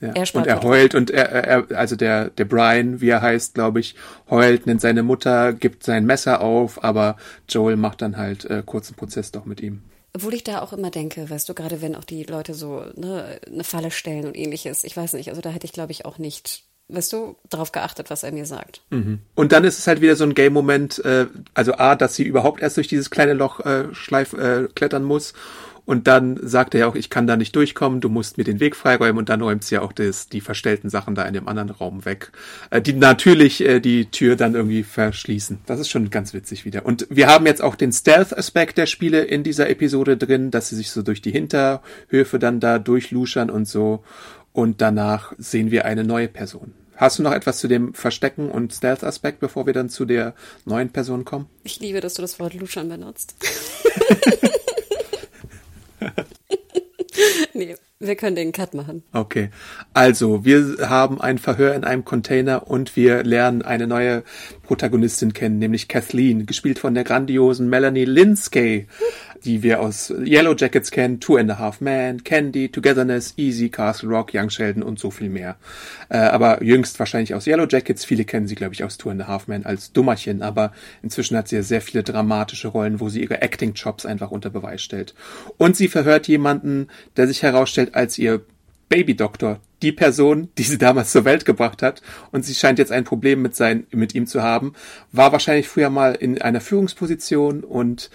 Ja. Er und er Patronen. heult und er, er, also der, der Brian, wie er heißt, glaube ich, heult, nennt seine Mutter, gibt sein Messer auf, aber Joel macht dann halt äh, kurzen Prozess doch mit ihm. Obwohl ich da auch immer denke, weißt du, gerade wenn auch die Leute so ne, eine Falle stellen und ähnliches, ich weiß nicht, also da hätte ich, glaube ich, auch nicht weißt du, darauf geachtet, was er mir sagt. Mhm. Und dann ist es halt wieder so ein Game-Moment, äh, also A, dass sie überhaupt erst durch dieses kleine Loch äh, schleif, äh, klettern muss. Und dann sagt er ja auch, ich kann da nicht durchkommen, du musst mir den Weg freiräumen und dann räumt sie ja auch das, die verstellten Sachen da in dem anderen Raum weg, äh, die natürlich äh, die Tür dann irgendwie verschließen. Das ist schon ganz witzig wieder. Und wir haben jetzt auch den Stealth-Aspekt der Spiele in dieser Episode drin, dass sie sich so durch die Hinterhöfe dann da durchluschern und so. Und danach sehen wir eine neue Person. Hast du noch etwas zu dem Verstecken und Stealth-Aspekt, bevor wir dann zu der neuen Person kommen? Ich liebe, dass du das Wort Luschern benutzt. [LAUGHS] nee, wir können den Cut machen. Okay. Also, wir haben ein Verhör in einem Container und wir lernen eine neue Protagonistin kennen, nämlich Kathleen, gespielt von der grandiosen Melanie Linsky die wir aus Yellow Jackets kennen, Two and a Half Men, Candy, Togetherness, Easy, Castle Rock, Young Sheldon und so viel mehr. Äh, aber jüngst wahrscheinlich aus Yellow Jackets. Viele kennen sie, glaube ich, aus Two and a Half Men als Dummerchen, aber inzwischen hat sie ja sehr viele dramatische Rollen, wo sie ihre Acting-Chops einfach unter Beweis stellt. Und sie verhört jemanden, der sich herausstellt als ihr Babydoktor, die Person, die sie damals zur Welt gebracht hat, und sie scheint jetzt ein Problem mit sein, mit ihm zu haben, war wahrscheinlich früher mal in einer Führungsposition und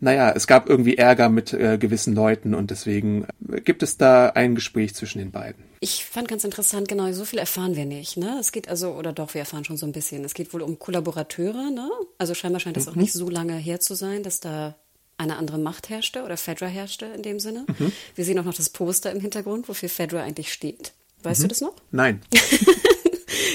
naja, es gab irgendwie Ärger mit äh, gewissen Leuten und deswegen äh, gibt es da ein Gespräch zwischen den beiden. Ich fand ganz interessant, genau, so viel erfahren wir nicht, ne? Es geht also, oder doch, wir erfahren schon so ein bisschen. Es geht wohl um Kollaborateure, ne? Also scheinbar scheint das mhm. auch nicht so lange her zu sein, dass da eine andere Macht herrschte oder Fedra herrschte in dem Sinne. Mhm. Wir sehen auch noch das Poster im Hintergrund, wofür Fedra eigentlich steht. Weißt mhm. du das noch? Nein. [LAUGHS]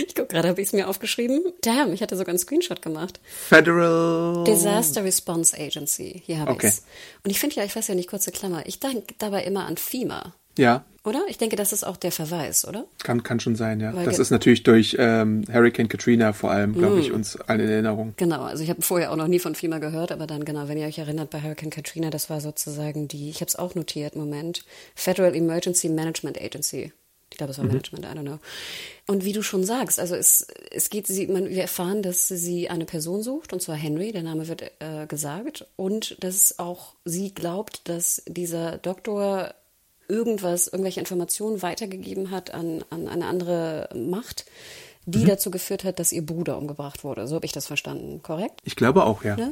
Ich gucke gerade, habe ich es mir aufgeschrieben. Damn, ich hatte sogar einen Screenshot gemacht. Federal Disaster Response Agency. Hier habe okay. ich's. Und ich finde ja, ich weiß ja nicht, kurze Klammer, ich denke dabei immer an FEMA. Ja. Oder? Ich denke, das ist auch der Verweis, oder? Kann, kann schon sein, ja. Weil das ist natürlich durch ähm, Hurricane Katrina vor allem, glaube mm. ich, uns alle in Erinnerung. Genau, also ich habe vorher auch noch nie von FEMA gehört, aber dann genau, wenn ihr euch erinnert, bei Hurricane Katrina, das war sozusagen die, ich habe es auch notiert, Moment, Federal Emergency Management Agency. Ich glaube, es war mhm. Management, I don't know. Und wie du schon sagst, also es, es geht, sie, man, wir erfahren, dass sie eine Person sucht, und zwar Henry, der Name wird äh, gesagt, und dass auch sie glaubt, dass dieser Doktor irgendwas, irgendwelche Informationen weitergegeben hat an, an eine andere Macht, die mhm. dazu geführt hat, dass ihr Bruder umgebracht wurde. So habe ich das verstanden, korrekt? Ich glaube auch, ja. ja?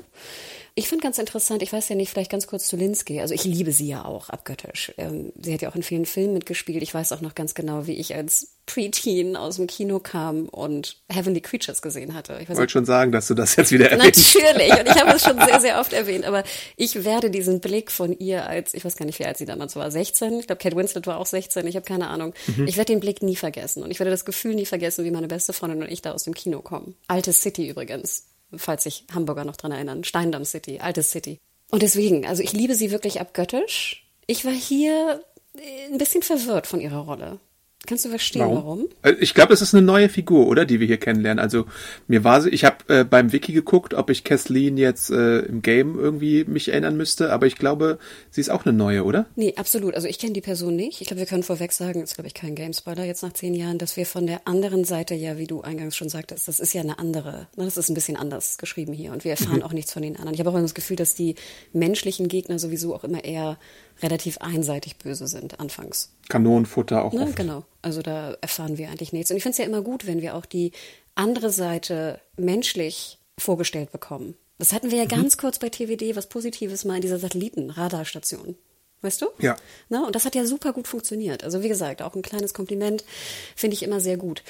Ich finde ganz interessant, ich weiß ja nicht, vielleicht ganz kurz zu Linsky. Also ich liebe sie ja auch abgöttisch. Ähm, sie hat ja auch in vielen Filmen mitgespielt. Ich weiß auch noch ganz genau, wie ich als Preteen aus dem Kino kam und Heavenly Creatures gesehen hatte. Ich wollte schon sagen, dass du das jetzt wieder erwähnst. Natürlich, und ich habe es schon sehr, sehr oft [LAUGHS] erwähnt, aber ich werde diesen Blick von ihr als, ich weiß gar nicht, wie alt sie damals war, 16, ich glaube, Kate Winslet war auch 16, ich habe keine Ahnung. Mhm. Ich werde den Blick nie vergessen und ich werde das Gefühl nie vergessen, wie meine beste Freundin und ich da aus dem Kino kommen. Alte City übrigens falls sich Hamburger noch dran erinnern. Steindamm City, altes City. Und deswegen, also ich liebe sie wirklich abgöttisch. Ich war hier ein bisschen verwirrt von ihrer Rolle. Kannst du verstehen, warum? warum? Äh, ich glaube, es ist eine neue Figur, oder, die wir hier kennenlernen. Also mir war sie, ich habe äh, beim Wiki geguckt, ob ich Kathleen jetzt äh, im Game irgendwie mich erinnern müsste, aber ich glaube, sie ist auch eine neue, oder? Nee, absolut. Also ich kenne die Person nicht. Ich glaube, wir können vorweg sagen, ist glaube ich kein Game-Spoiler jetzt nach zehn Jahren, dass wir von der anderen Seite ja, wie du eingangs schon sagtest, das ist ja eine andere, ne, das ist ein bisschen anders geschrieben hier und wir erfahren mhm. auch nichts von den anderen. Ich habe auch immer das Gefühl, dass die menschlichen Gegner sowieso auch immer eher relativ einseitig böse sind anfangs. Kanonenfutter auch. Ne, genau. Also da erfahren wir eigentlich nichts. Und ich finde es ja immer gut, wenn wir auch die andere Seite menschlich vorgestellt bekommen. Das hatten wir ja mhm. ganz kurz bei TWD, was Positives mal in dieser Satellitenradarstation. Weißt du? Ja. Ne? Und das hat ja super gut funktioniert. Also wie gesagt, auch ein kleines Kompliment finde ich immer sehr gut.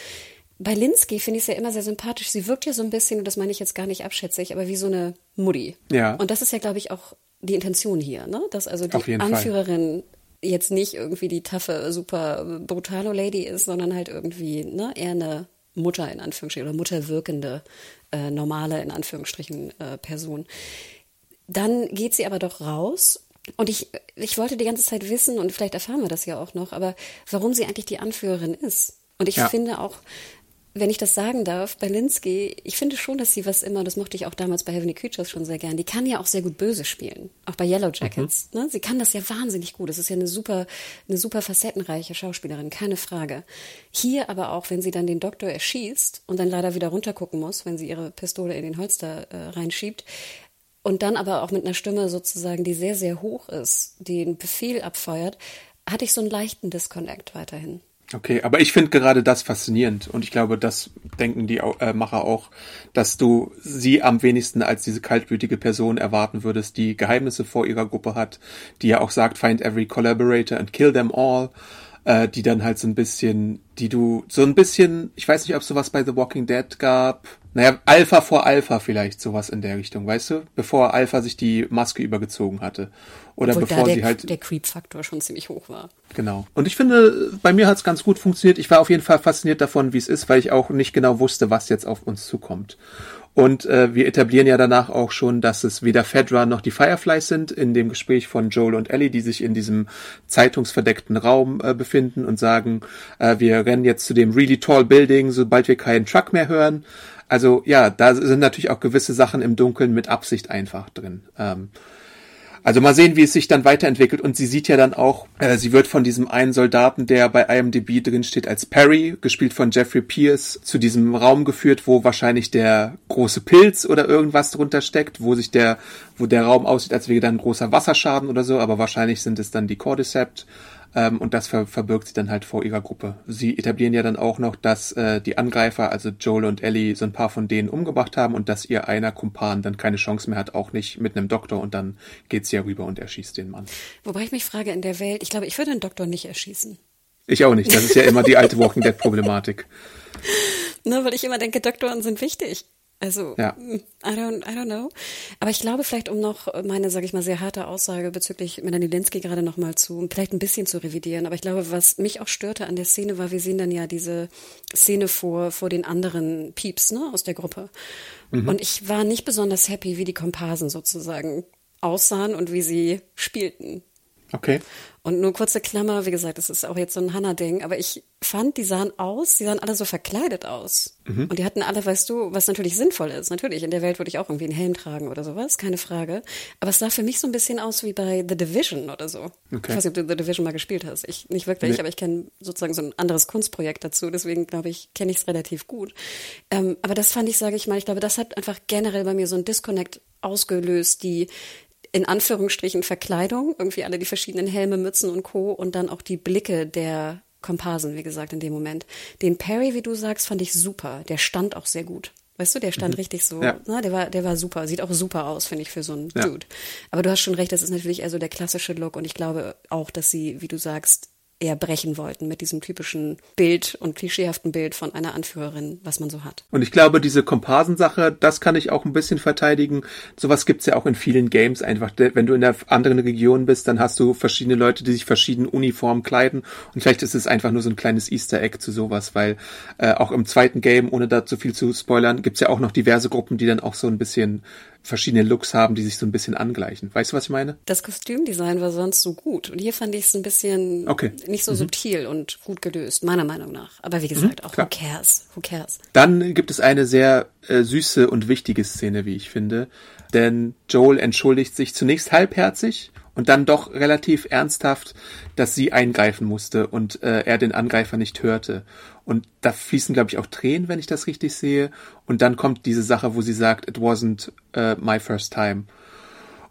Bei Linsky finde ich es ja immer sehr sympathisch. Sie wirkt ja so ein bisschen, und das meine ich jetzt gar nicht abschätzig, aber wie so eine Mutti. Ja. Und das ist ja, glaube ich, auch die Intention hier, ne? dass also die Anführerin jetzt nicht irgendwie die taffe, super brutalo Lady ist, sondern halt irgendwie ne, eher eine Mutter in Anführungsstrichen oder mutterwirkende, äh, normale in Anführungsstrichen äh, Person. Dann geht sie aber doch raus und ich, ich wollte die ganze Zeit wissen, und vielleicht erfahren wir das ja auch noch, aber warum sie eigentlich die Anführerin ist. Und ich ja. finde auch, wenn ich das sagen darf, bei Linsky, ich finde schon, dass sie was immer, das mochte ich auch damals bei Heavenly Creatures schon sehr gern, die kann ja auch sehr gut böse spielen. Auch bei Yellow Jackets. Mhm. Ne? Sie kann das ja wahnsinnig gut. Das ist ja eine super, eine super facettenreiche Schauspielerin, keine Frage. Hier aber auch, wenn sie dann den Doktor erschießt und dann leider wieder runtergucken muss, wenn sie ihre Pistole in den Holster äh, reinschiebt, und dann aber auch mit einer Stimme sozusagen, die sehr, sehr hoch ist, einen Befehl abfeuert, hatte ich so einen leichten Disconnect weiterhin. Okay, aber ich finde gerade das faszinierend und ich glaube, das denken die äh, Macher auch, dass du sie am wenigsten als diese kaltblütige Person erwarten würdest, die Geheimnisse vor ihrer Gruppe hat, die ja auch sagt, find every collaborator and kill them all, äh, die dann halt so ein bisschen, die du so ein bisschen, ich weiß nicht, ob es sowas bei The Walking Dead gab, naja, Alpha vor Alpha vielleicht, sowas in der Richtung, weißt du? Bevor Alpha sich die Maske übergezogen hatte. Oder Obwohl bevor da sie halt. Der Creep-Faktor schon ziemlich hoch war. Genau. Und ich finde, bei mir hat es ganz gut funktioniert. Ich war auf jeden Fall fasziniert davon, wie es ist, weil ich auch nicht genau wusste, was jetzt auf uns zukommt. Und äh, wir etablieren ja danach auch schon, dass es weder Fedra noch die Fireflies sind, in dem Gespräch von Joel und Ellie, die sich in diesem zeitungsverdeckten Raum äh, befinden und sagen, äh, wir rennen jetzt zu dem really tall building, sobald wir keinen Truck mehr hören. Also ja, da sind natürlich auch gewisse Sachen im Dunkeln mit Absicht einfach drin. Ähm, also mal sehen, wie es sich dann weiterentwickelt. Und sie sieht ja dann auch, äh, sie wird von diesem einen Soldaten, der bei IMDb drin steht als Perry, gespielt von Jeffrey Pierce, zu diesem Raum geführt, wo wahrscheinlich der große Pilz oder irgendwas drunter steckt, wo sich der, wo der Raum aussieht, als wäre dann großer Wasserschaden oder so, aber wahrscheinlich sind es dann die Cordyceps. Ähm, und das ver verbirgt sie dann halt vor ihrer Gruppe. Sie etablieren ja dann auch noch, dass äh, die Angreifer, also Joel und Ellie, so ein paar von denen umgebracht haben und dass ihr einer Kumpan dann keine Chance mehr hat, auch nicht mit einem Doktor und dann geht sie ja rüber und erschießt den Mann. Wobei ich mich frage, in der Welt, ich glaube, ich würde den Doktor nicht erschießen. Ich auch nicht. Das ist ja immer die alte Walking Dead Problematik. [LAUGHS] Nur weil ich immer denke, Doktoren sind wichtig. Also, ja. I don't, I don't know. Aber ich glaube vielleicht, um noch meine, sage ich mal, sehr harte Aussage bezüglich Melanie Linsky gerade noch mal zu, vielleicht ein bisschen zu revidieren. Aber ich glaube, was mich auch störte an der Szene war, wir sehen dann ja diese Szene vor, vor den anderen Pieps, ne, aus der Gruppe. Mhm. Und ich war nicht besonders happy, wie die Komparsen sozusagen aussahen und wie sie spielten. Okay. Und nur kurze Klammer, wie gesagt, das ist auch jetzt so ein Hanna-Ding, aber ich fand, die sahen aus, die sahen alle so verkleidet aus. Mhm. Und die hatten alle, weißt du, was natürlich sinnvoll ist. Natürlich, in der Welt würde ich auch irgendwie einen Helm tragen oder sowas, keine Frage. Aber es sah für mich so ein bisschen aus wie bei The Division oder so. Okay. Ich weiß nicht, ob du The Division mal gespielt hast. Ich nicht wirklich, nee. aber ich kenne sozusagen so ein anderes Kunstprojekt dazu, deswegen glaube ich, kenne ich es relativ gut. Ähm, aber das fand ich, sage ich mal, ich glaube, das hat einfach generell bei mir so ein Disconnect ausgelöst, die in Anführungsstrichen Verkleidung, irgendwie alle die verschiedenen Helme, Mützen und Co. und dann auch die Blicke der Komparsen, wie gesagt, in dem Moment. Den Perry, wie du sagst, fand ich super. Der stand auch sehr gut. Weißt du, der stand mhm. richtig so, ja. na, der war, der war super, sieht auch super aus, finde ich, für so einen ja. Dude. Aber du hast schon recht, das ist natürlich also der klassische Look und ich glaube auch, dass sie, wie du sagst, eher brechen wollten mit diesem typischen Bild und klischeehaften Bild von einer Anführerin, was man so hat. Und ich glaube, diese Komparsensache, das kann ich auch ein bisschen verteidigen. Sowas gibt's ja auch in vielen Games einfach. Wenn du in einer anderen Region bist, dann hast du verschiedene Leute, die sich verschieden uniform kleiden. Und vielleicht ist es einfach nur so ein kleines Easter Egg zu sowas, weil äh, auch im zweiten Game, ohne da zu viel zu spoilern, gibt's ja auch noch diverse Gruppen, die dann auch so ein bisschen verschiedene Looks haben, die sich so ein bisschen angleichen. Weißt du, was ich meine? Das Kostümdesign war sonst so gut. Und hier fand ich es ein bisschen okay. nicht so mhm. subtil und gut gelöst, meiner Meinung nach. Aber wie gesagt, mhm, auch klar. who cares? Who cares? Dann gibt es eine sehr äh, süße und wichtige Szene, wie ich finde. Denn Joel entschuldigt sich zunächst halbherzig und dann doch relativ ernsthaft, dass sie eingreifen musste und äh, er den Angreifer nicht hörte. Und da fließen, glaube ich, auch Tränen, wenn ich das richtig sehe. Und dann kommt diese Sache, wo sie sagt, it wasn't uh, my first time.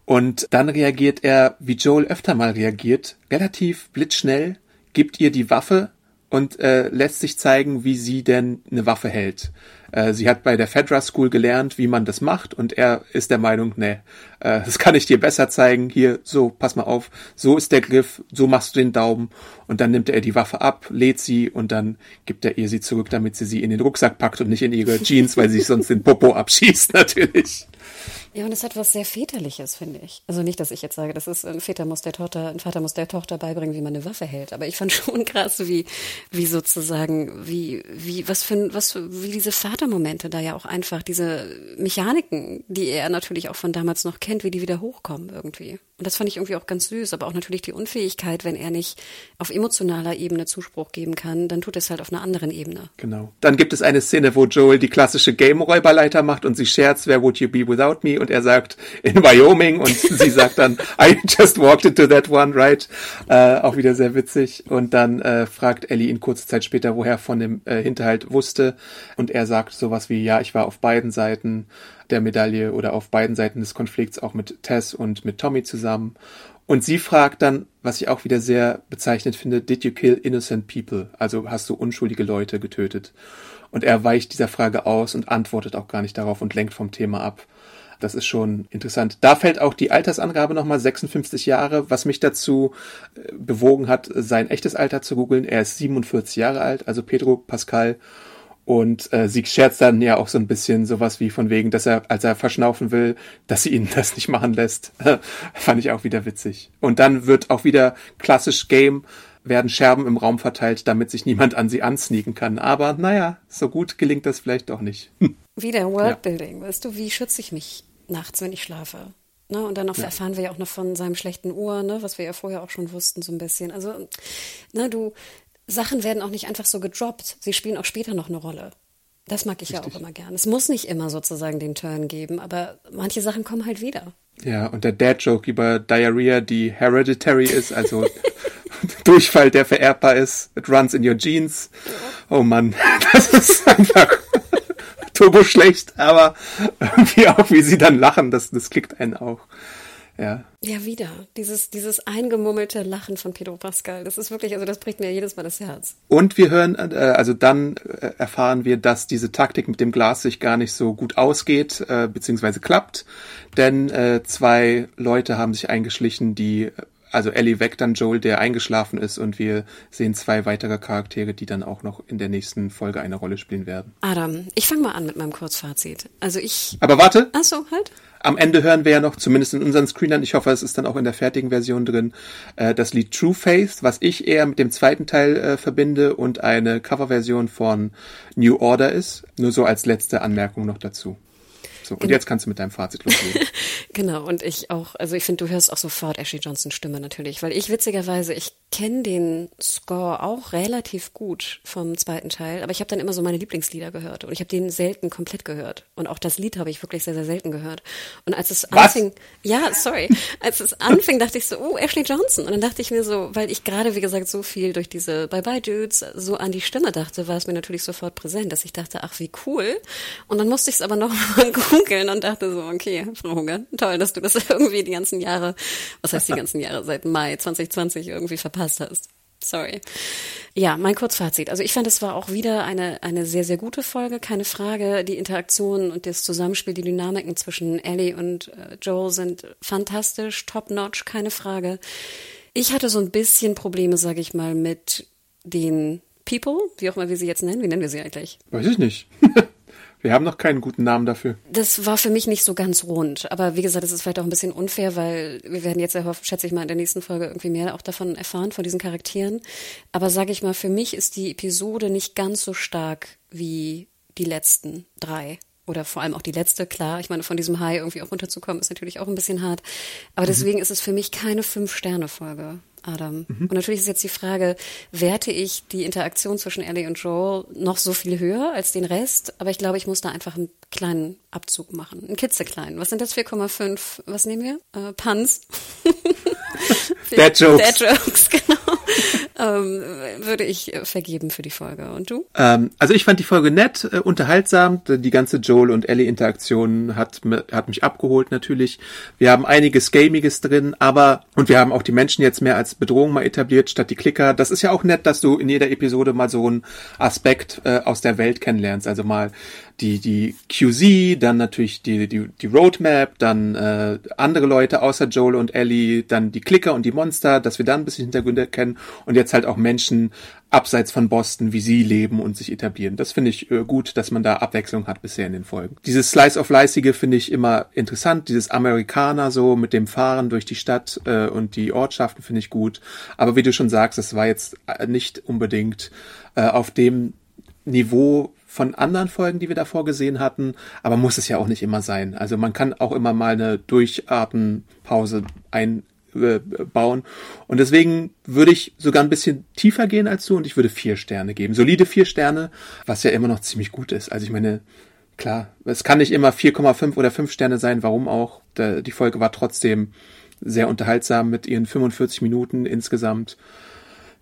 Und dann reagiert er, wie Joel öfter mal reagiert, relativ blitzschnell, gibt ihr die Waffe und äh, lässt sich zeigen, wie sie denn eine Waffe hält. Äh, sie hat bei der Fedra School gelernt, wie man das macht und er ist der Meinung, ne, äh, das kann ich dir besser zeigen. Hier, so, pass mal auf, so ist der Griff, so machst du den Daumen und dann nimmt er die Waffe ab, lädt sie und dann gibt er ihr sie zurück, damit sie sie in den Rucksack packt und nicht in ihre [LAUGHS] Jeans, weil sie sich sonst den Popo abschießt, natürlich. Ja, und es hat was sehr Väterliches, finde ich. Also nicht, dass ich jetzt sage, das ist ein Väter muss der Tochter, ein Vater muss der Tochter beibringen, wie man eine Waffe hält. Aber ich fand [LAUGHS] schon krass, wie, wie sozusagen, wie, wie, was für, was, wie diese Vatermomente da ja auch einfach, diese Mechaniken, die er natürlich auch von damals noch kennt, wie die wieder hochkommen irgendwie. Und das fand ich irgendwie auch ganz süß, aber auch natürlich die Unfähigkeit, wenn er nicht auf emotionaler Ebene Zuspruch geben kann, dann tut es halt auf einer anderen Ebene. Genau. Dann gibt es eine Szene, wo Joel die klassische Game-Räuberleiter macht und sie scherzt, where would you be without me? Und er sagt, in Wyoming. Und [LAUGHS] sie sagt dann, I just walked into that one, right? Äh, auch wieder sehr witzig. Und dann äh, fragt Ellie ihn kurze Zeit später, woher von dem äh, Hinterhalt wusste. Und er sagt sowas wie, ja, ich war auf beiden Seiten der Medaille oder auf beiden Seiten des Konflikts auch mit Tess und mit Tommy zusammen. Und sie fragt dann, was ich auch wieder sehr bezeichnet finde, did you kill innocent people? Also hast du unschuldige Leute getötet? Und er weicht dieser Frage aus und antwortet auch gar nicht darauf und lenkt vom Thema ab. Das ist schon interessant. Da fällt auch die Altersangabe nochmal 56 Jahre, was mich dazu äh, bewogen hat, sein echtes Alter zu googeln. Er ist 47 Jahre alt, also Pedro Pascal. Und äh, sie scherzt dann ja auch so ein bisschen sowas wie von wegen, dass er, als er verschnaufen will, dass sie ihn [LAUGHS] das nicht machen lässt. [LAUGHS] Fand ich auch wieder witzig. Und dann wird auch wieder klassisch Game, werden Scherben im Raum verteilt, damit sich niemand an sie ansneaken kann. Aber naja, so gut gelingt das vielleicht doch nicht. [LAUGHS] Wieder Worldbuilding, ja. weißt du, wie schütze ich mich nachts, wenn ich schlafe? Ne, und dann ja. erfahren wir ja auch noch von seinem schlechten Ohr, ne, was wir ja vorher auch schon wussten, so ein bisschen. Also, ne, du, Sachen werden auch nicht einfach so gedroppt. Sie spielen auch später noch eine Rolle. Das mag ich Richtig. ja auch immer gern. Es muss nicht immer sozusagen den Turn geben, aber manche Sachen kommen halt wieder. Ja, und der Dad-Joke über Diarrhea, die hereditary ist, also [LAUGHS] Durchfall, der vererbbar ist. It runs in your genes. Oh Mann, [LAUGHS] das ist einfach turbo schlecht, aber irgendwie auch, wie sie dann lachen, das, das klickt einen auch. Ja. Ja, wieder. Dieses, dieses eingemummelte Lachen von Pedro Pascal. Das ist wirklich, also das bricht mir jedes Mal das Herz. Und wir hören, äh, also dann äh, erfahren wir, dass diese Taktik mit dem Glas sich gar nicht so gut ausgeht, äh, beziehungsweise klappt. Denn äh, zwei Leute haben sich eingeschlichen, die also Ellie weckt dann Joel, der eingeschlafen ist, und wir sehen zwei weitere Charaktere, die dann auch noch in der nächsten Folge eine Rolle spielen werden. Adam, ich fange mal an mit meinem Kurzfazit. Also ich. Aber warte. Ach so, halt. Am Ende hören wir ja noch, zumindest in unseren Screenern, ich hoffe, es ist dann auch in der fertigen Version drin, äh, das Lied True Faith, was ich eher mit dem zweiten Teil äh, verbinde und eine Coverversion von New Order ist. Nur so als letzte Anmerkung noch dazu. So, und genau. jetzt kannst du mit deinem Fazit loslegen. [LAUGHS] genau, und ich auch, also ich finde, du hörst auch sofort Ashley Johnsons Stimme natürlich, weil ich witzigerweise, ich kenne den Score auch relativ gut vom zweiten Teil, aber ich habe dann immer so meine Lieblingslieder gehört und ich habe den selten komplett gehört. Und auch das Lied habe ich wirklich sehr, sehr selten gehört. Und als es Was? anfing, ja, sorry, als es anfing, dachte ich so, oh, Ashley Johnson. Und dann dachte ich mir so, weil ich gerade, wie gesagt, so viel durch diese Bye-Bye Dudes so an die Stimme dachte, war es mir natürlich sofort präsent, dass ich dachte, ach, wie cool. Und dann musste ich es aber noch [LAUGHS] mal googeln und dachte so, okay, Frau Hunger, toll, dass du das [LAUGHS] irgendwie die ganzen Jahre, was heißt die ganzen Jahre, seit Mai 2020 irgendwie verpasst hast. Sorry. Ja, mein Kurzfazit. Also ich fand, es war auch wieder eine, eine sehr, sehr gute Folge, keine Frage. Die Interaktion und das Zusammenspiel, die Dynamiken zwischen Ellie und äh, Joel sind fantastisch, top-notch, keine Frage. Ich hatte so ein bisschen Probleme, sage ich mal, mit den People, wie auch immer wir sie jetzt nennen. Wie nennen wir sie eigentlich? Weiß ich nicht. [LAUGHS] Wir haben noch keinen guten Namen dafür. Das war für mich nicht so ganz rund. Aber wie gesagt, es ist vielleicht auch ein bisschen unfair, weil wir werden jetzt, schätze ich mal, in der nächsten Folge irgendwie mehr auch davon erfahren, von diesen Charakteren. Aber sage ich mal, für mich ist die Episode nicht ganz so stark wie die letzten drei. Oder vor allem auch die letzte, klar. Ich meine, von diesem High irgendwie auch runterzukommen, ist natürlich auch ein bisschen hart. Aber mhm. deswegen ist es für mich keine Fünf-Sterne-Folge. Adam. Mhm. Und natürlich ist jetzt die Frage, werte ich die Interaktion zwischen Ellie und Joel noch so viel höher als den Rest? Aber ich glaube, ich muss da einfach einen kleinen Abzug machen. Einen kitzekleinen. Was sind das 4,5? Was nehmen wir? Äh, Puns. Dead [LAUGHS] Jokes. Dead Jokes, [LAUGHS] genau. Ähm, würde ich vergeben für die Folge. Und du? Ähm, also ich fand die Folge nett, äh, unterhaltsam. Die ganze Joel und Ellie Interaktion hat, hat mich abgeholt natürlich. Wir haben einiges Gamiges drin, aber und wir haben auch die Menschen jetzt mehr als Bedrohung mal etabliert statt die Klicker. Das ist ja auch nett, dass du in jeder Episode mal so einen Aspekt äh, aus der Welt kennenlernst. Also mal die, die QZ, dann natürlich die, die, die Roadmap, dann äh, andere Leute außer Joel und Ellie, dann die Klicker und die Monster, dass wir da ein bisschen Hintergründe kennen. Und jetzt halt auch Menschen abseits von Boston, wie sie leben und sich etablieren. Das finde ich äh, gut, dass man da Abwechslung hat bisher in den Folgen. Dieses Slice of Leisige finde ich immer interessant, dieses Amerikaner so mit dem Fahren durch die Stadt äh, und die Ortschaften finde ich gut. Aber wie du schon sagst, das war jetzt äh, nicht unbedingt äh, auf dem Niveau von anderen Folgen, die wir davor gesehen hatten, aber muss es ja auch nicht immer sein. Also man kann auch immer mal eine Durchatempause einbauen. Und deswegen würde ich sogar ein bisschen tiefer gehen als du und ich würde vier Sterne geben. Solide vier Sterne, was ja immer noch ziemlich gut ist. Also ich meine, klar, es kann nicht immer 4,5 oder 5 Sterne sein, warum auch. Die Folge war trotzdem sehr unterhaltsam mit ihren 45 Minuten insgesamt.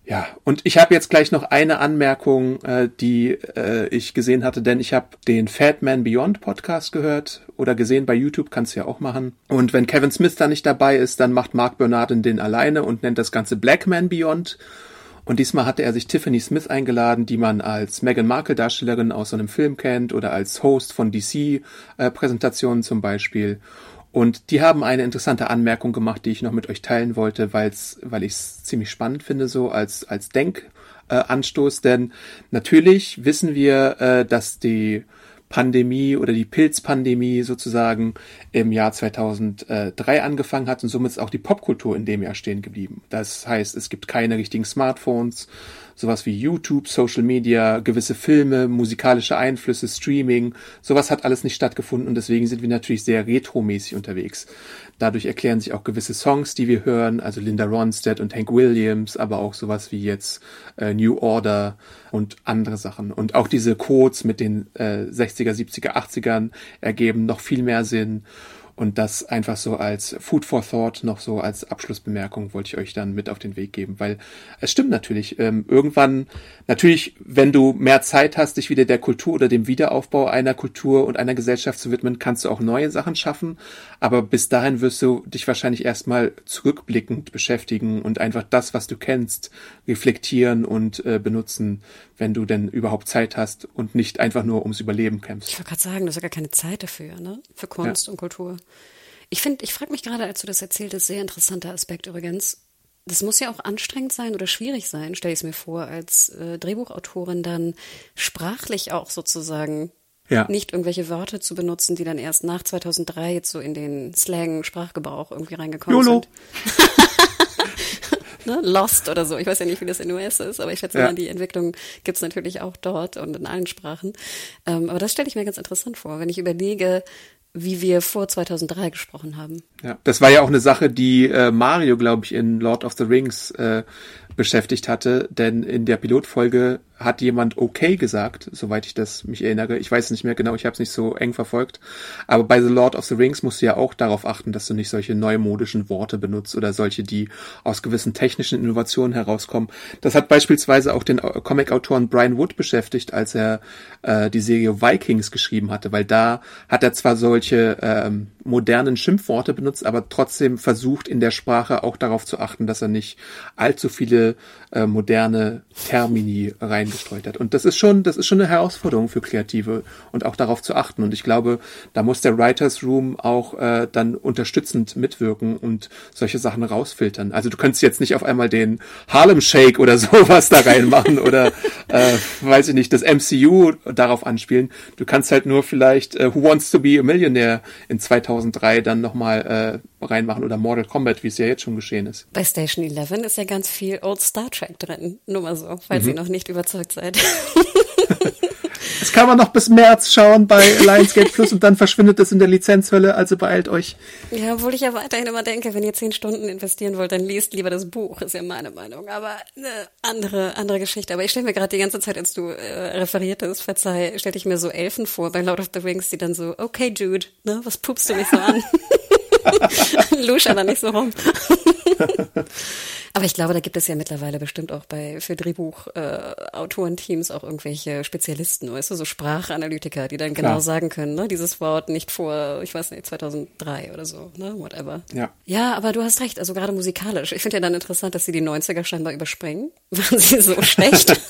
Ja, und ich habe jetzt gleich noch eine Anmerkung, äh, die äh, ich gesehen hatte, denn ich habe den Fat Man Beyond Podcast gehört oder gesehen bei YouTube, kannst du ja auch machen. Und wenn Kevin Smith da nicht dabei ist, dann macht Mark Bernardin den alleine und nennt das Ganze Black Man Beyond. Und diesmal hatte er sich Tiffany Smith eingeladen, die man als Meghan Markle Darstellerin aus so einem Film kennt oder als Host von DC äh, zum Beispiel. Und die haben eine interessante Anmerkung gemacht, die ich noch mit euch teilen wollte, weil's, weil ich es ziemlich spannend finde, so als, als Denkanstoß. Denn natürlich wissen wir, äh, dass die Pandemie oder die Pilzpandemie sozusagen im Jahr 2003 angefangen hat und somit ist auch die Popkultur in dem Jahr stehen geblieben. Das heißt, es gibt keine richtigen Smartphones, sowas wie YouTube, Social Media, gewisse Filme, musikalische Einflüsse, Streaming, sowas hat alles nicht stattgefunden und deswegen sind wir natürlich sehr retromäßig unterwegs. Dadurch erklären sich auch gewisse Songs, die wir hören, also Linda Ronstadt und Hank Williams, aber auch sowas wie jetzt äh, New Order und andere Sachen. Und auch diese Codes mit den äh, 60er, 70er, 80ern ergeben noch viel mehr Sinn. Und das einfach so als Food for Thought noch so als Abschlussbemerkung wollte ich euch dann mit auf den Weg geben, weil es stimmt natürlich. Ähm, irgendwann, natürlich, wenn du mehr Zeit hast, dich wieder der Kultur oder dem Wiederaufbau einer Kultur und einer Gesellschaft zu widmen, kannst du auch neue Sachen schaffen. Aber bis dahin wirst du dich wahrscheinlich erstmal zurückblickend beschäftigen und einfach das, was du kennst, reflektieren und äh, benutzen, wenn du denn überhaupt Zeit hast und nicht einfach nur ums Überleben kämpfst. Ich wollte gerade sagen, du hast ja gar keine Zeit dafür, ne? Für Kunst ja. und Kultur. Ich finde, ich frage mich gerade, als du das erzähltest, sehr interessanter Aspekt übrigens. Das muss ja auch anstrengend sein oder schwierig sein, stelle ich es mir vor, als äh, Drehbuchautorin dann sprachlich auch sozusagen ja. nicht irgendwelche Worte zu benutzen, die dann erst nach 2003 jetzt so in den Slang-Sprachgebrauch irgendwie reingekommen Jolo. sind. [LAUGHS] ne? Lost oder so. Ich weiß ja nicht, wie das in US ist, aber ich schätze ja. mal, die Entwicklung gibt's natürlich auch dort und in allen Sprachen. Ähm, aber das stelle ich mir ganz interessant vor, wenn ich überlege, wie wir vor 2003 gesprochen haben. Ja, das war ja auch eine Sache, die äh, Mario, glaube ich, in Lord of the Rings äh, beschäftigt hatte, denn in der Pilotfolge hat jemand okay gesagt, soweit ich das mich erinnere. Ich weiß nicht mehr genau, ich habe es nicht so eng verfolgt. Aber bei The Lord of the Rings musst du ja auch darauf achten, dass du nicht solche neumodischen Worte benutzt oder solche, die aus gewissen technischen Innovationen herauskommen. Das hat beispielsweise auch den Comic-Autoren Brian Wood beschäftigt, als er äh, die Serie Vikings geschrieben hatte, weil da hat er zwar solche ähm, modernen Schimpfworte benutzt, aber trotzdem versucht in der Sprache auch darauf zu achten, dass er nicht allzu viele äh, moderne Termini reingestreut hat. Und das ist schon, das ist schon eine Herausforderung für Kreative und auch darauf zu achten. Und ich glaube, da muss der Writers Room auch äh, dann unterstützend mitwirken und solche Sachen rausfiltern. Also du könntest jetzt nicht auf einmal den Harlem Shake oder [LAUGHS] sowas da reinmachen oder äh, weiß ich nicht, das MCU darauf anspielen. Du kannst halt nur vielleicht äh, Who Wants to be a Millionaire in 2003 dann nochmal äh, reinmachen oder Mortal Kombat, wie es ja jetzt schon geschehen ist. Bei Station 11 ist ja ganz viel Old Star Trek drin. Nur mal so, falls mhm. ihr noch nicht überzeugt seid. [LAUGHS] Das kann man noch bis März schauen bei Lionsgate Plus und dann verschwindet es in der Lizenzhölle, also beeilt euch. Ja, obwohl ich ja weiterhin immer denke, wenn ihr zehn Stunden investieren wollt, dann liest lieber das Buch, ist ja meine Meinung. Aber eine andere, andere Geschichte. Aber ich stelle mir gerade die ganze Zeit, als du äh, referiertest, verzeih, stellte ich mir so Elfen vor bei Lord of the Rings, die dann so, okay, Dude, ne, was pupst du mich so an? [LAUGHS] [LAUGHS] Lusche da nicht so rum. [LAUGHS] Aber ich glaube, da gibt es ja mittlerweile bestimmt auch bei für Drehbuchautorenteams äh, auch irgendwelche Spezialisten, weißt du, so Sprachanalytiker, die dann genau Klar. sagen können, ne, dieses Wort nicht vor, ich weiß nicht, 2003 oder so, ne, whatever. Ja. Ja, aber du hast recht, also gerade musikalisch. Ich finde ja dann interessant, dass sie die 90er scheinbar überspringen. [LAUGHS] Waren sie so schlecht?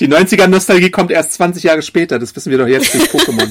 Die 90er-Nostalgie kommt erst 20 Jahre später, das wissen wir doch jetzt durch Pokémon.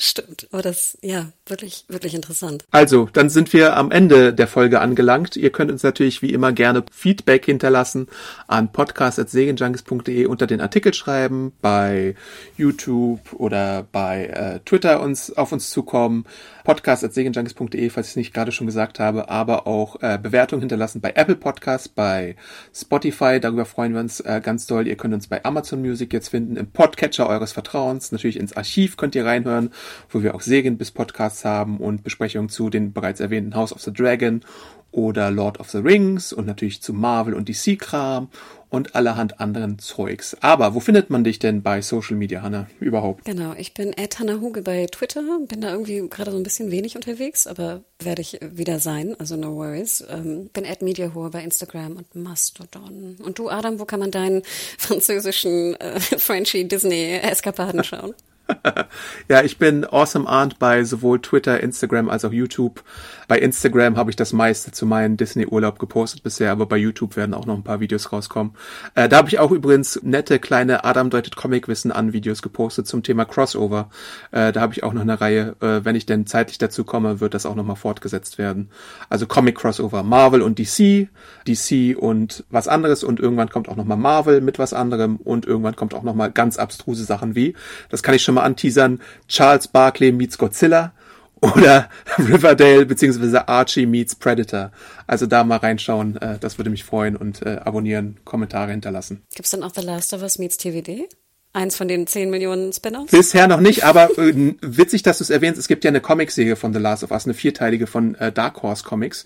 Stimmt, aber das, ja, wirklich, wirklich interessant. Also, dann sind wir am Ende der Folge angelangt. Ihr könnt uns natürlich wie immer gerne Feedback hinterlassen an podcast.segenjunkies.de unter den Artikel schreiben, bei YouTube oder bei äh, Twitter uns auf uns zukommen podcast.segenjunkies.de, falls ich es nicht gerade schon gesagt habe, aber auch äh, Bewertungen hinterlassen bei Apple Podcasts, bei Spotify, darüber freuen wir uns äh, ganz doll. Ihr könnt uns bei Amazon Music jetzt finden, im Podcatcher eures Vertrauens, natürlich ins Archiv könnt ihr reinhören, wo wir auch Serien bis Podcasts haben und Besprechungen zu den bereits erwähnten House of the Dragon oder Lord of the Rings und natürlich zu Marvel und DC-Kram und allerhand anderen Zeugs. Aber wo findet man dich denn bei Social Media, Hanna, überhaupt? Genau, ich bin Ed Hanna Huge bei Twitter, bin da irgendwie gerade so ein bisschen wenig unterwegs, aber werde ich wieder sein, also no worries. Ähm, bin Ed Mediahore bei Instagram und Mastodon. Und du, Adam, wo kann man deinen [LAUGHS] französischen äh, Frenchy Disney-Eskapaden schauen? [LAUGHS] ja, ich bin Awesome Aunt bei sowohl Twitter, Instagram als auch YouTube. Bei Instagram habe ich das meiste zu meinem Disney-Urlaub gepostet bisher, aber bei YouTube werden auch noch ein paar Videos rauskommen. Äh, da habe ich auch übrigens nette kleine Adam deutet Comic-Wissen an Videos gepostet zum Thema Crossover. Äh, da habe ich auch noch eine Reihe. Äh, wenn ich denn zeitlich dazu komme, wird das auch nochmal fortgesetzt werden. Also Comic-Crossover, Marvel und DC, DC und was anderes und irgendwann kommt auch nochmal Marvel mit was anderem und irgendwann kommt auch nochmal ganz abstruse Sachen wie, das kann ich schon mal anteasern, Charles Barkley meets Godzilla oder [LAUGHS] Riverdale beziehungsweise Archie meets Predator. Also da mal reinschauen, äh, das würde mich freuen und äh, abonnieren, Kommentare hinterlassen. Gibt's dann auch The Last of Us meets TVD? Eins von den 10 Millionen Spin-offs? Bisher noch nicht, aber äh, witzig, dass du es erwähnst. Es gibt ja eine Comicserie von The Last of Us, eine vierteilige von äh, Dark Horse Comics.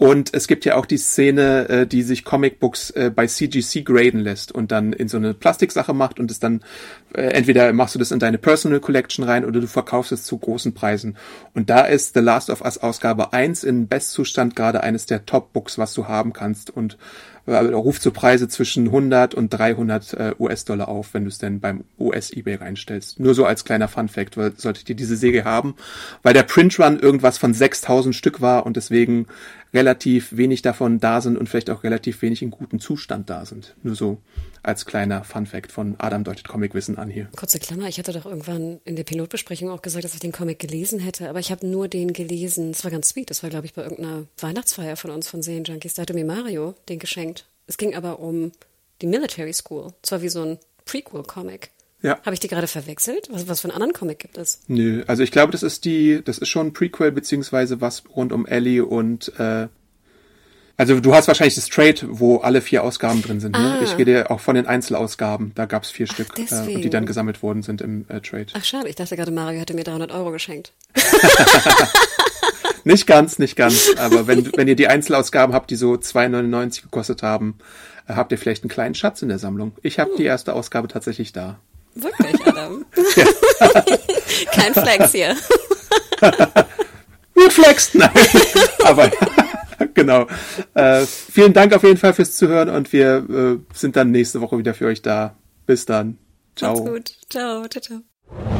Und es gibt ja auch die Szene, äh, die sich Comicbooks äh, bei CGC graden lässt und dann in so eine Plastiksache macht und es dann äh, entweder machst du das in deine Personal Collection rein oder du verkaufst es zu großen Preisen. Und da ist The Last of Us Ausgabe 1 in Bestzustand gerade eines der Top-Books, was du haben kannst und äh, ruft so Preise zwischen 100 und 300 äh, US-Dollar auf, wenn du es denn beim US-eBay reinstellst. Nur so als kleiner Fun-Fact, weil solltet ihr diese Säge haben, weil der Print-Run irgendwas von 6000 Stück war und deswegen relativ wenig davon da sind und vielleicht auch relativ wenig in gutem Zustand da sind. Nur so als kleiner Fun-Fact von Adam deutet Comicwissen an hier. Kurze Klammer, ich hatte doch irgendwann in der Pilotbesprechung auch gesagt, dass ich den Comic gelesen hätte, aber ich habe nur den gelesen. Es war ganz sweet, das war glaube ich bei irgendeiner Weihnachtsfeier von uns von Serien Junkies. Da hatte mir Mario den geschenkt. Es ging aber um die Military School. Zwar wie so ein Prequel-Comic. Ja. Habe ich die gerade verwechselt? Was, was für einen anderen Comic gibt es? Nö, also ich glaube, das ist die, das ist schon Prequel, beziehungsweise was rund um Ellie und äh, also du hast wahrscheinlich das Trade, wo alle vier Ausgaben drin sind. Ne? Ah. Ich rede auch von den Einzelausgaben. Da gab es vier Ach, Stück, äh, und die dann gesammelt worden sind im äh, Trade. Ach schade, ich dachte gerade, Mario hätte mir 300 Euro geschenkt. [LAUGHS] nicht ganz, nicht ganz. Aber wenn, wenn ihr die Einzelausgaben habt, die so 2,99 gekostet haben, habt ihr vielleicht einen kleinen Schatz in der Sammlung. Ich habe hm. die erste Ausgabe tatsächlich da. Wirklich, Adam? [LAUGHS] Kein Flex hier. [LAUGHS] Gut flext, nein. [LAUGHS] Aber genau. Äh, vielen Dank auf jeden Fall fürs Zuhören und wir äh, sind dann nächste Woche wieder für euch da. Bis dann. Ciao. Macht's gut. Ciao. Ciao, ciao.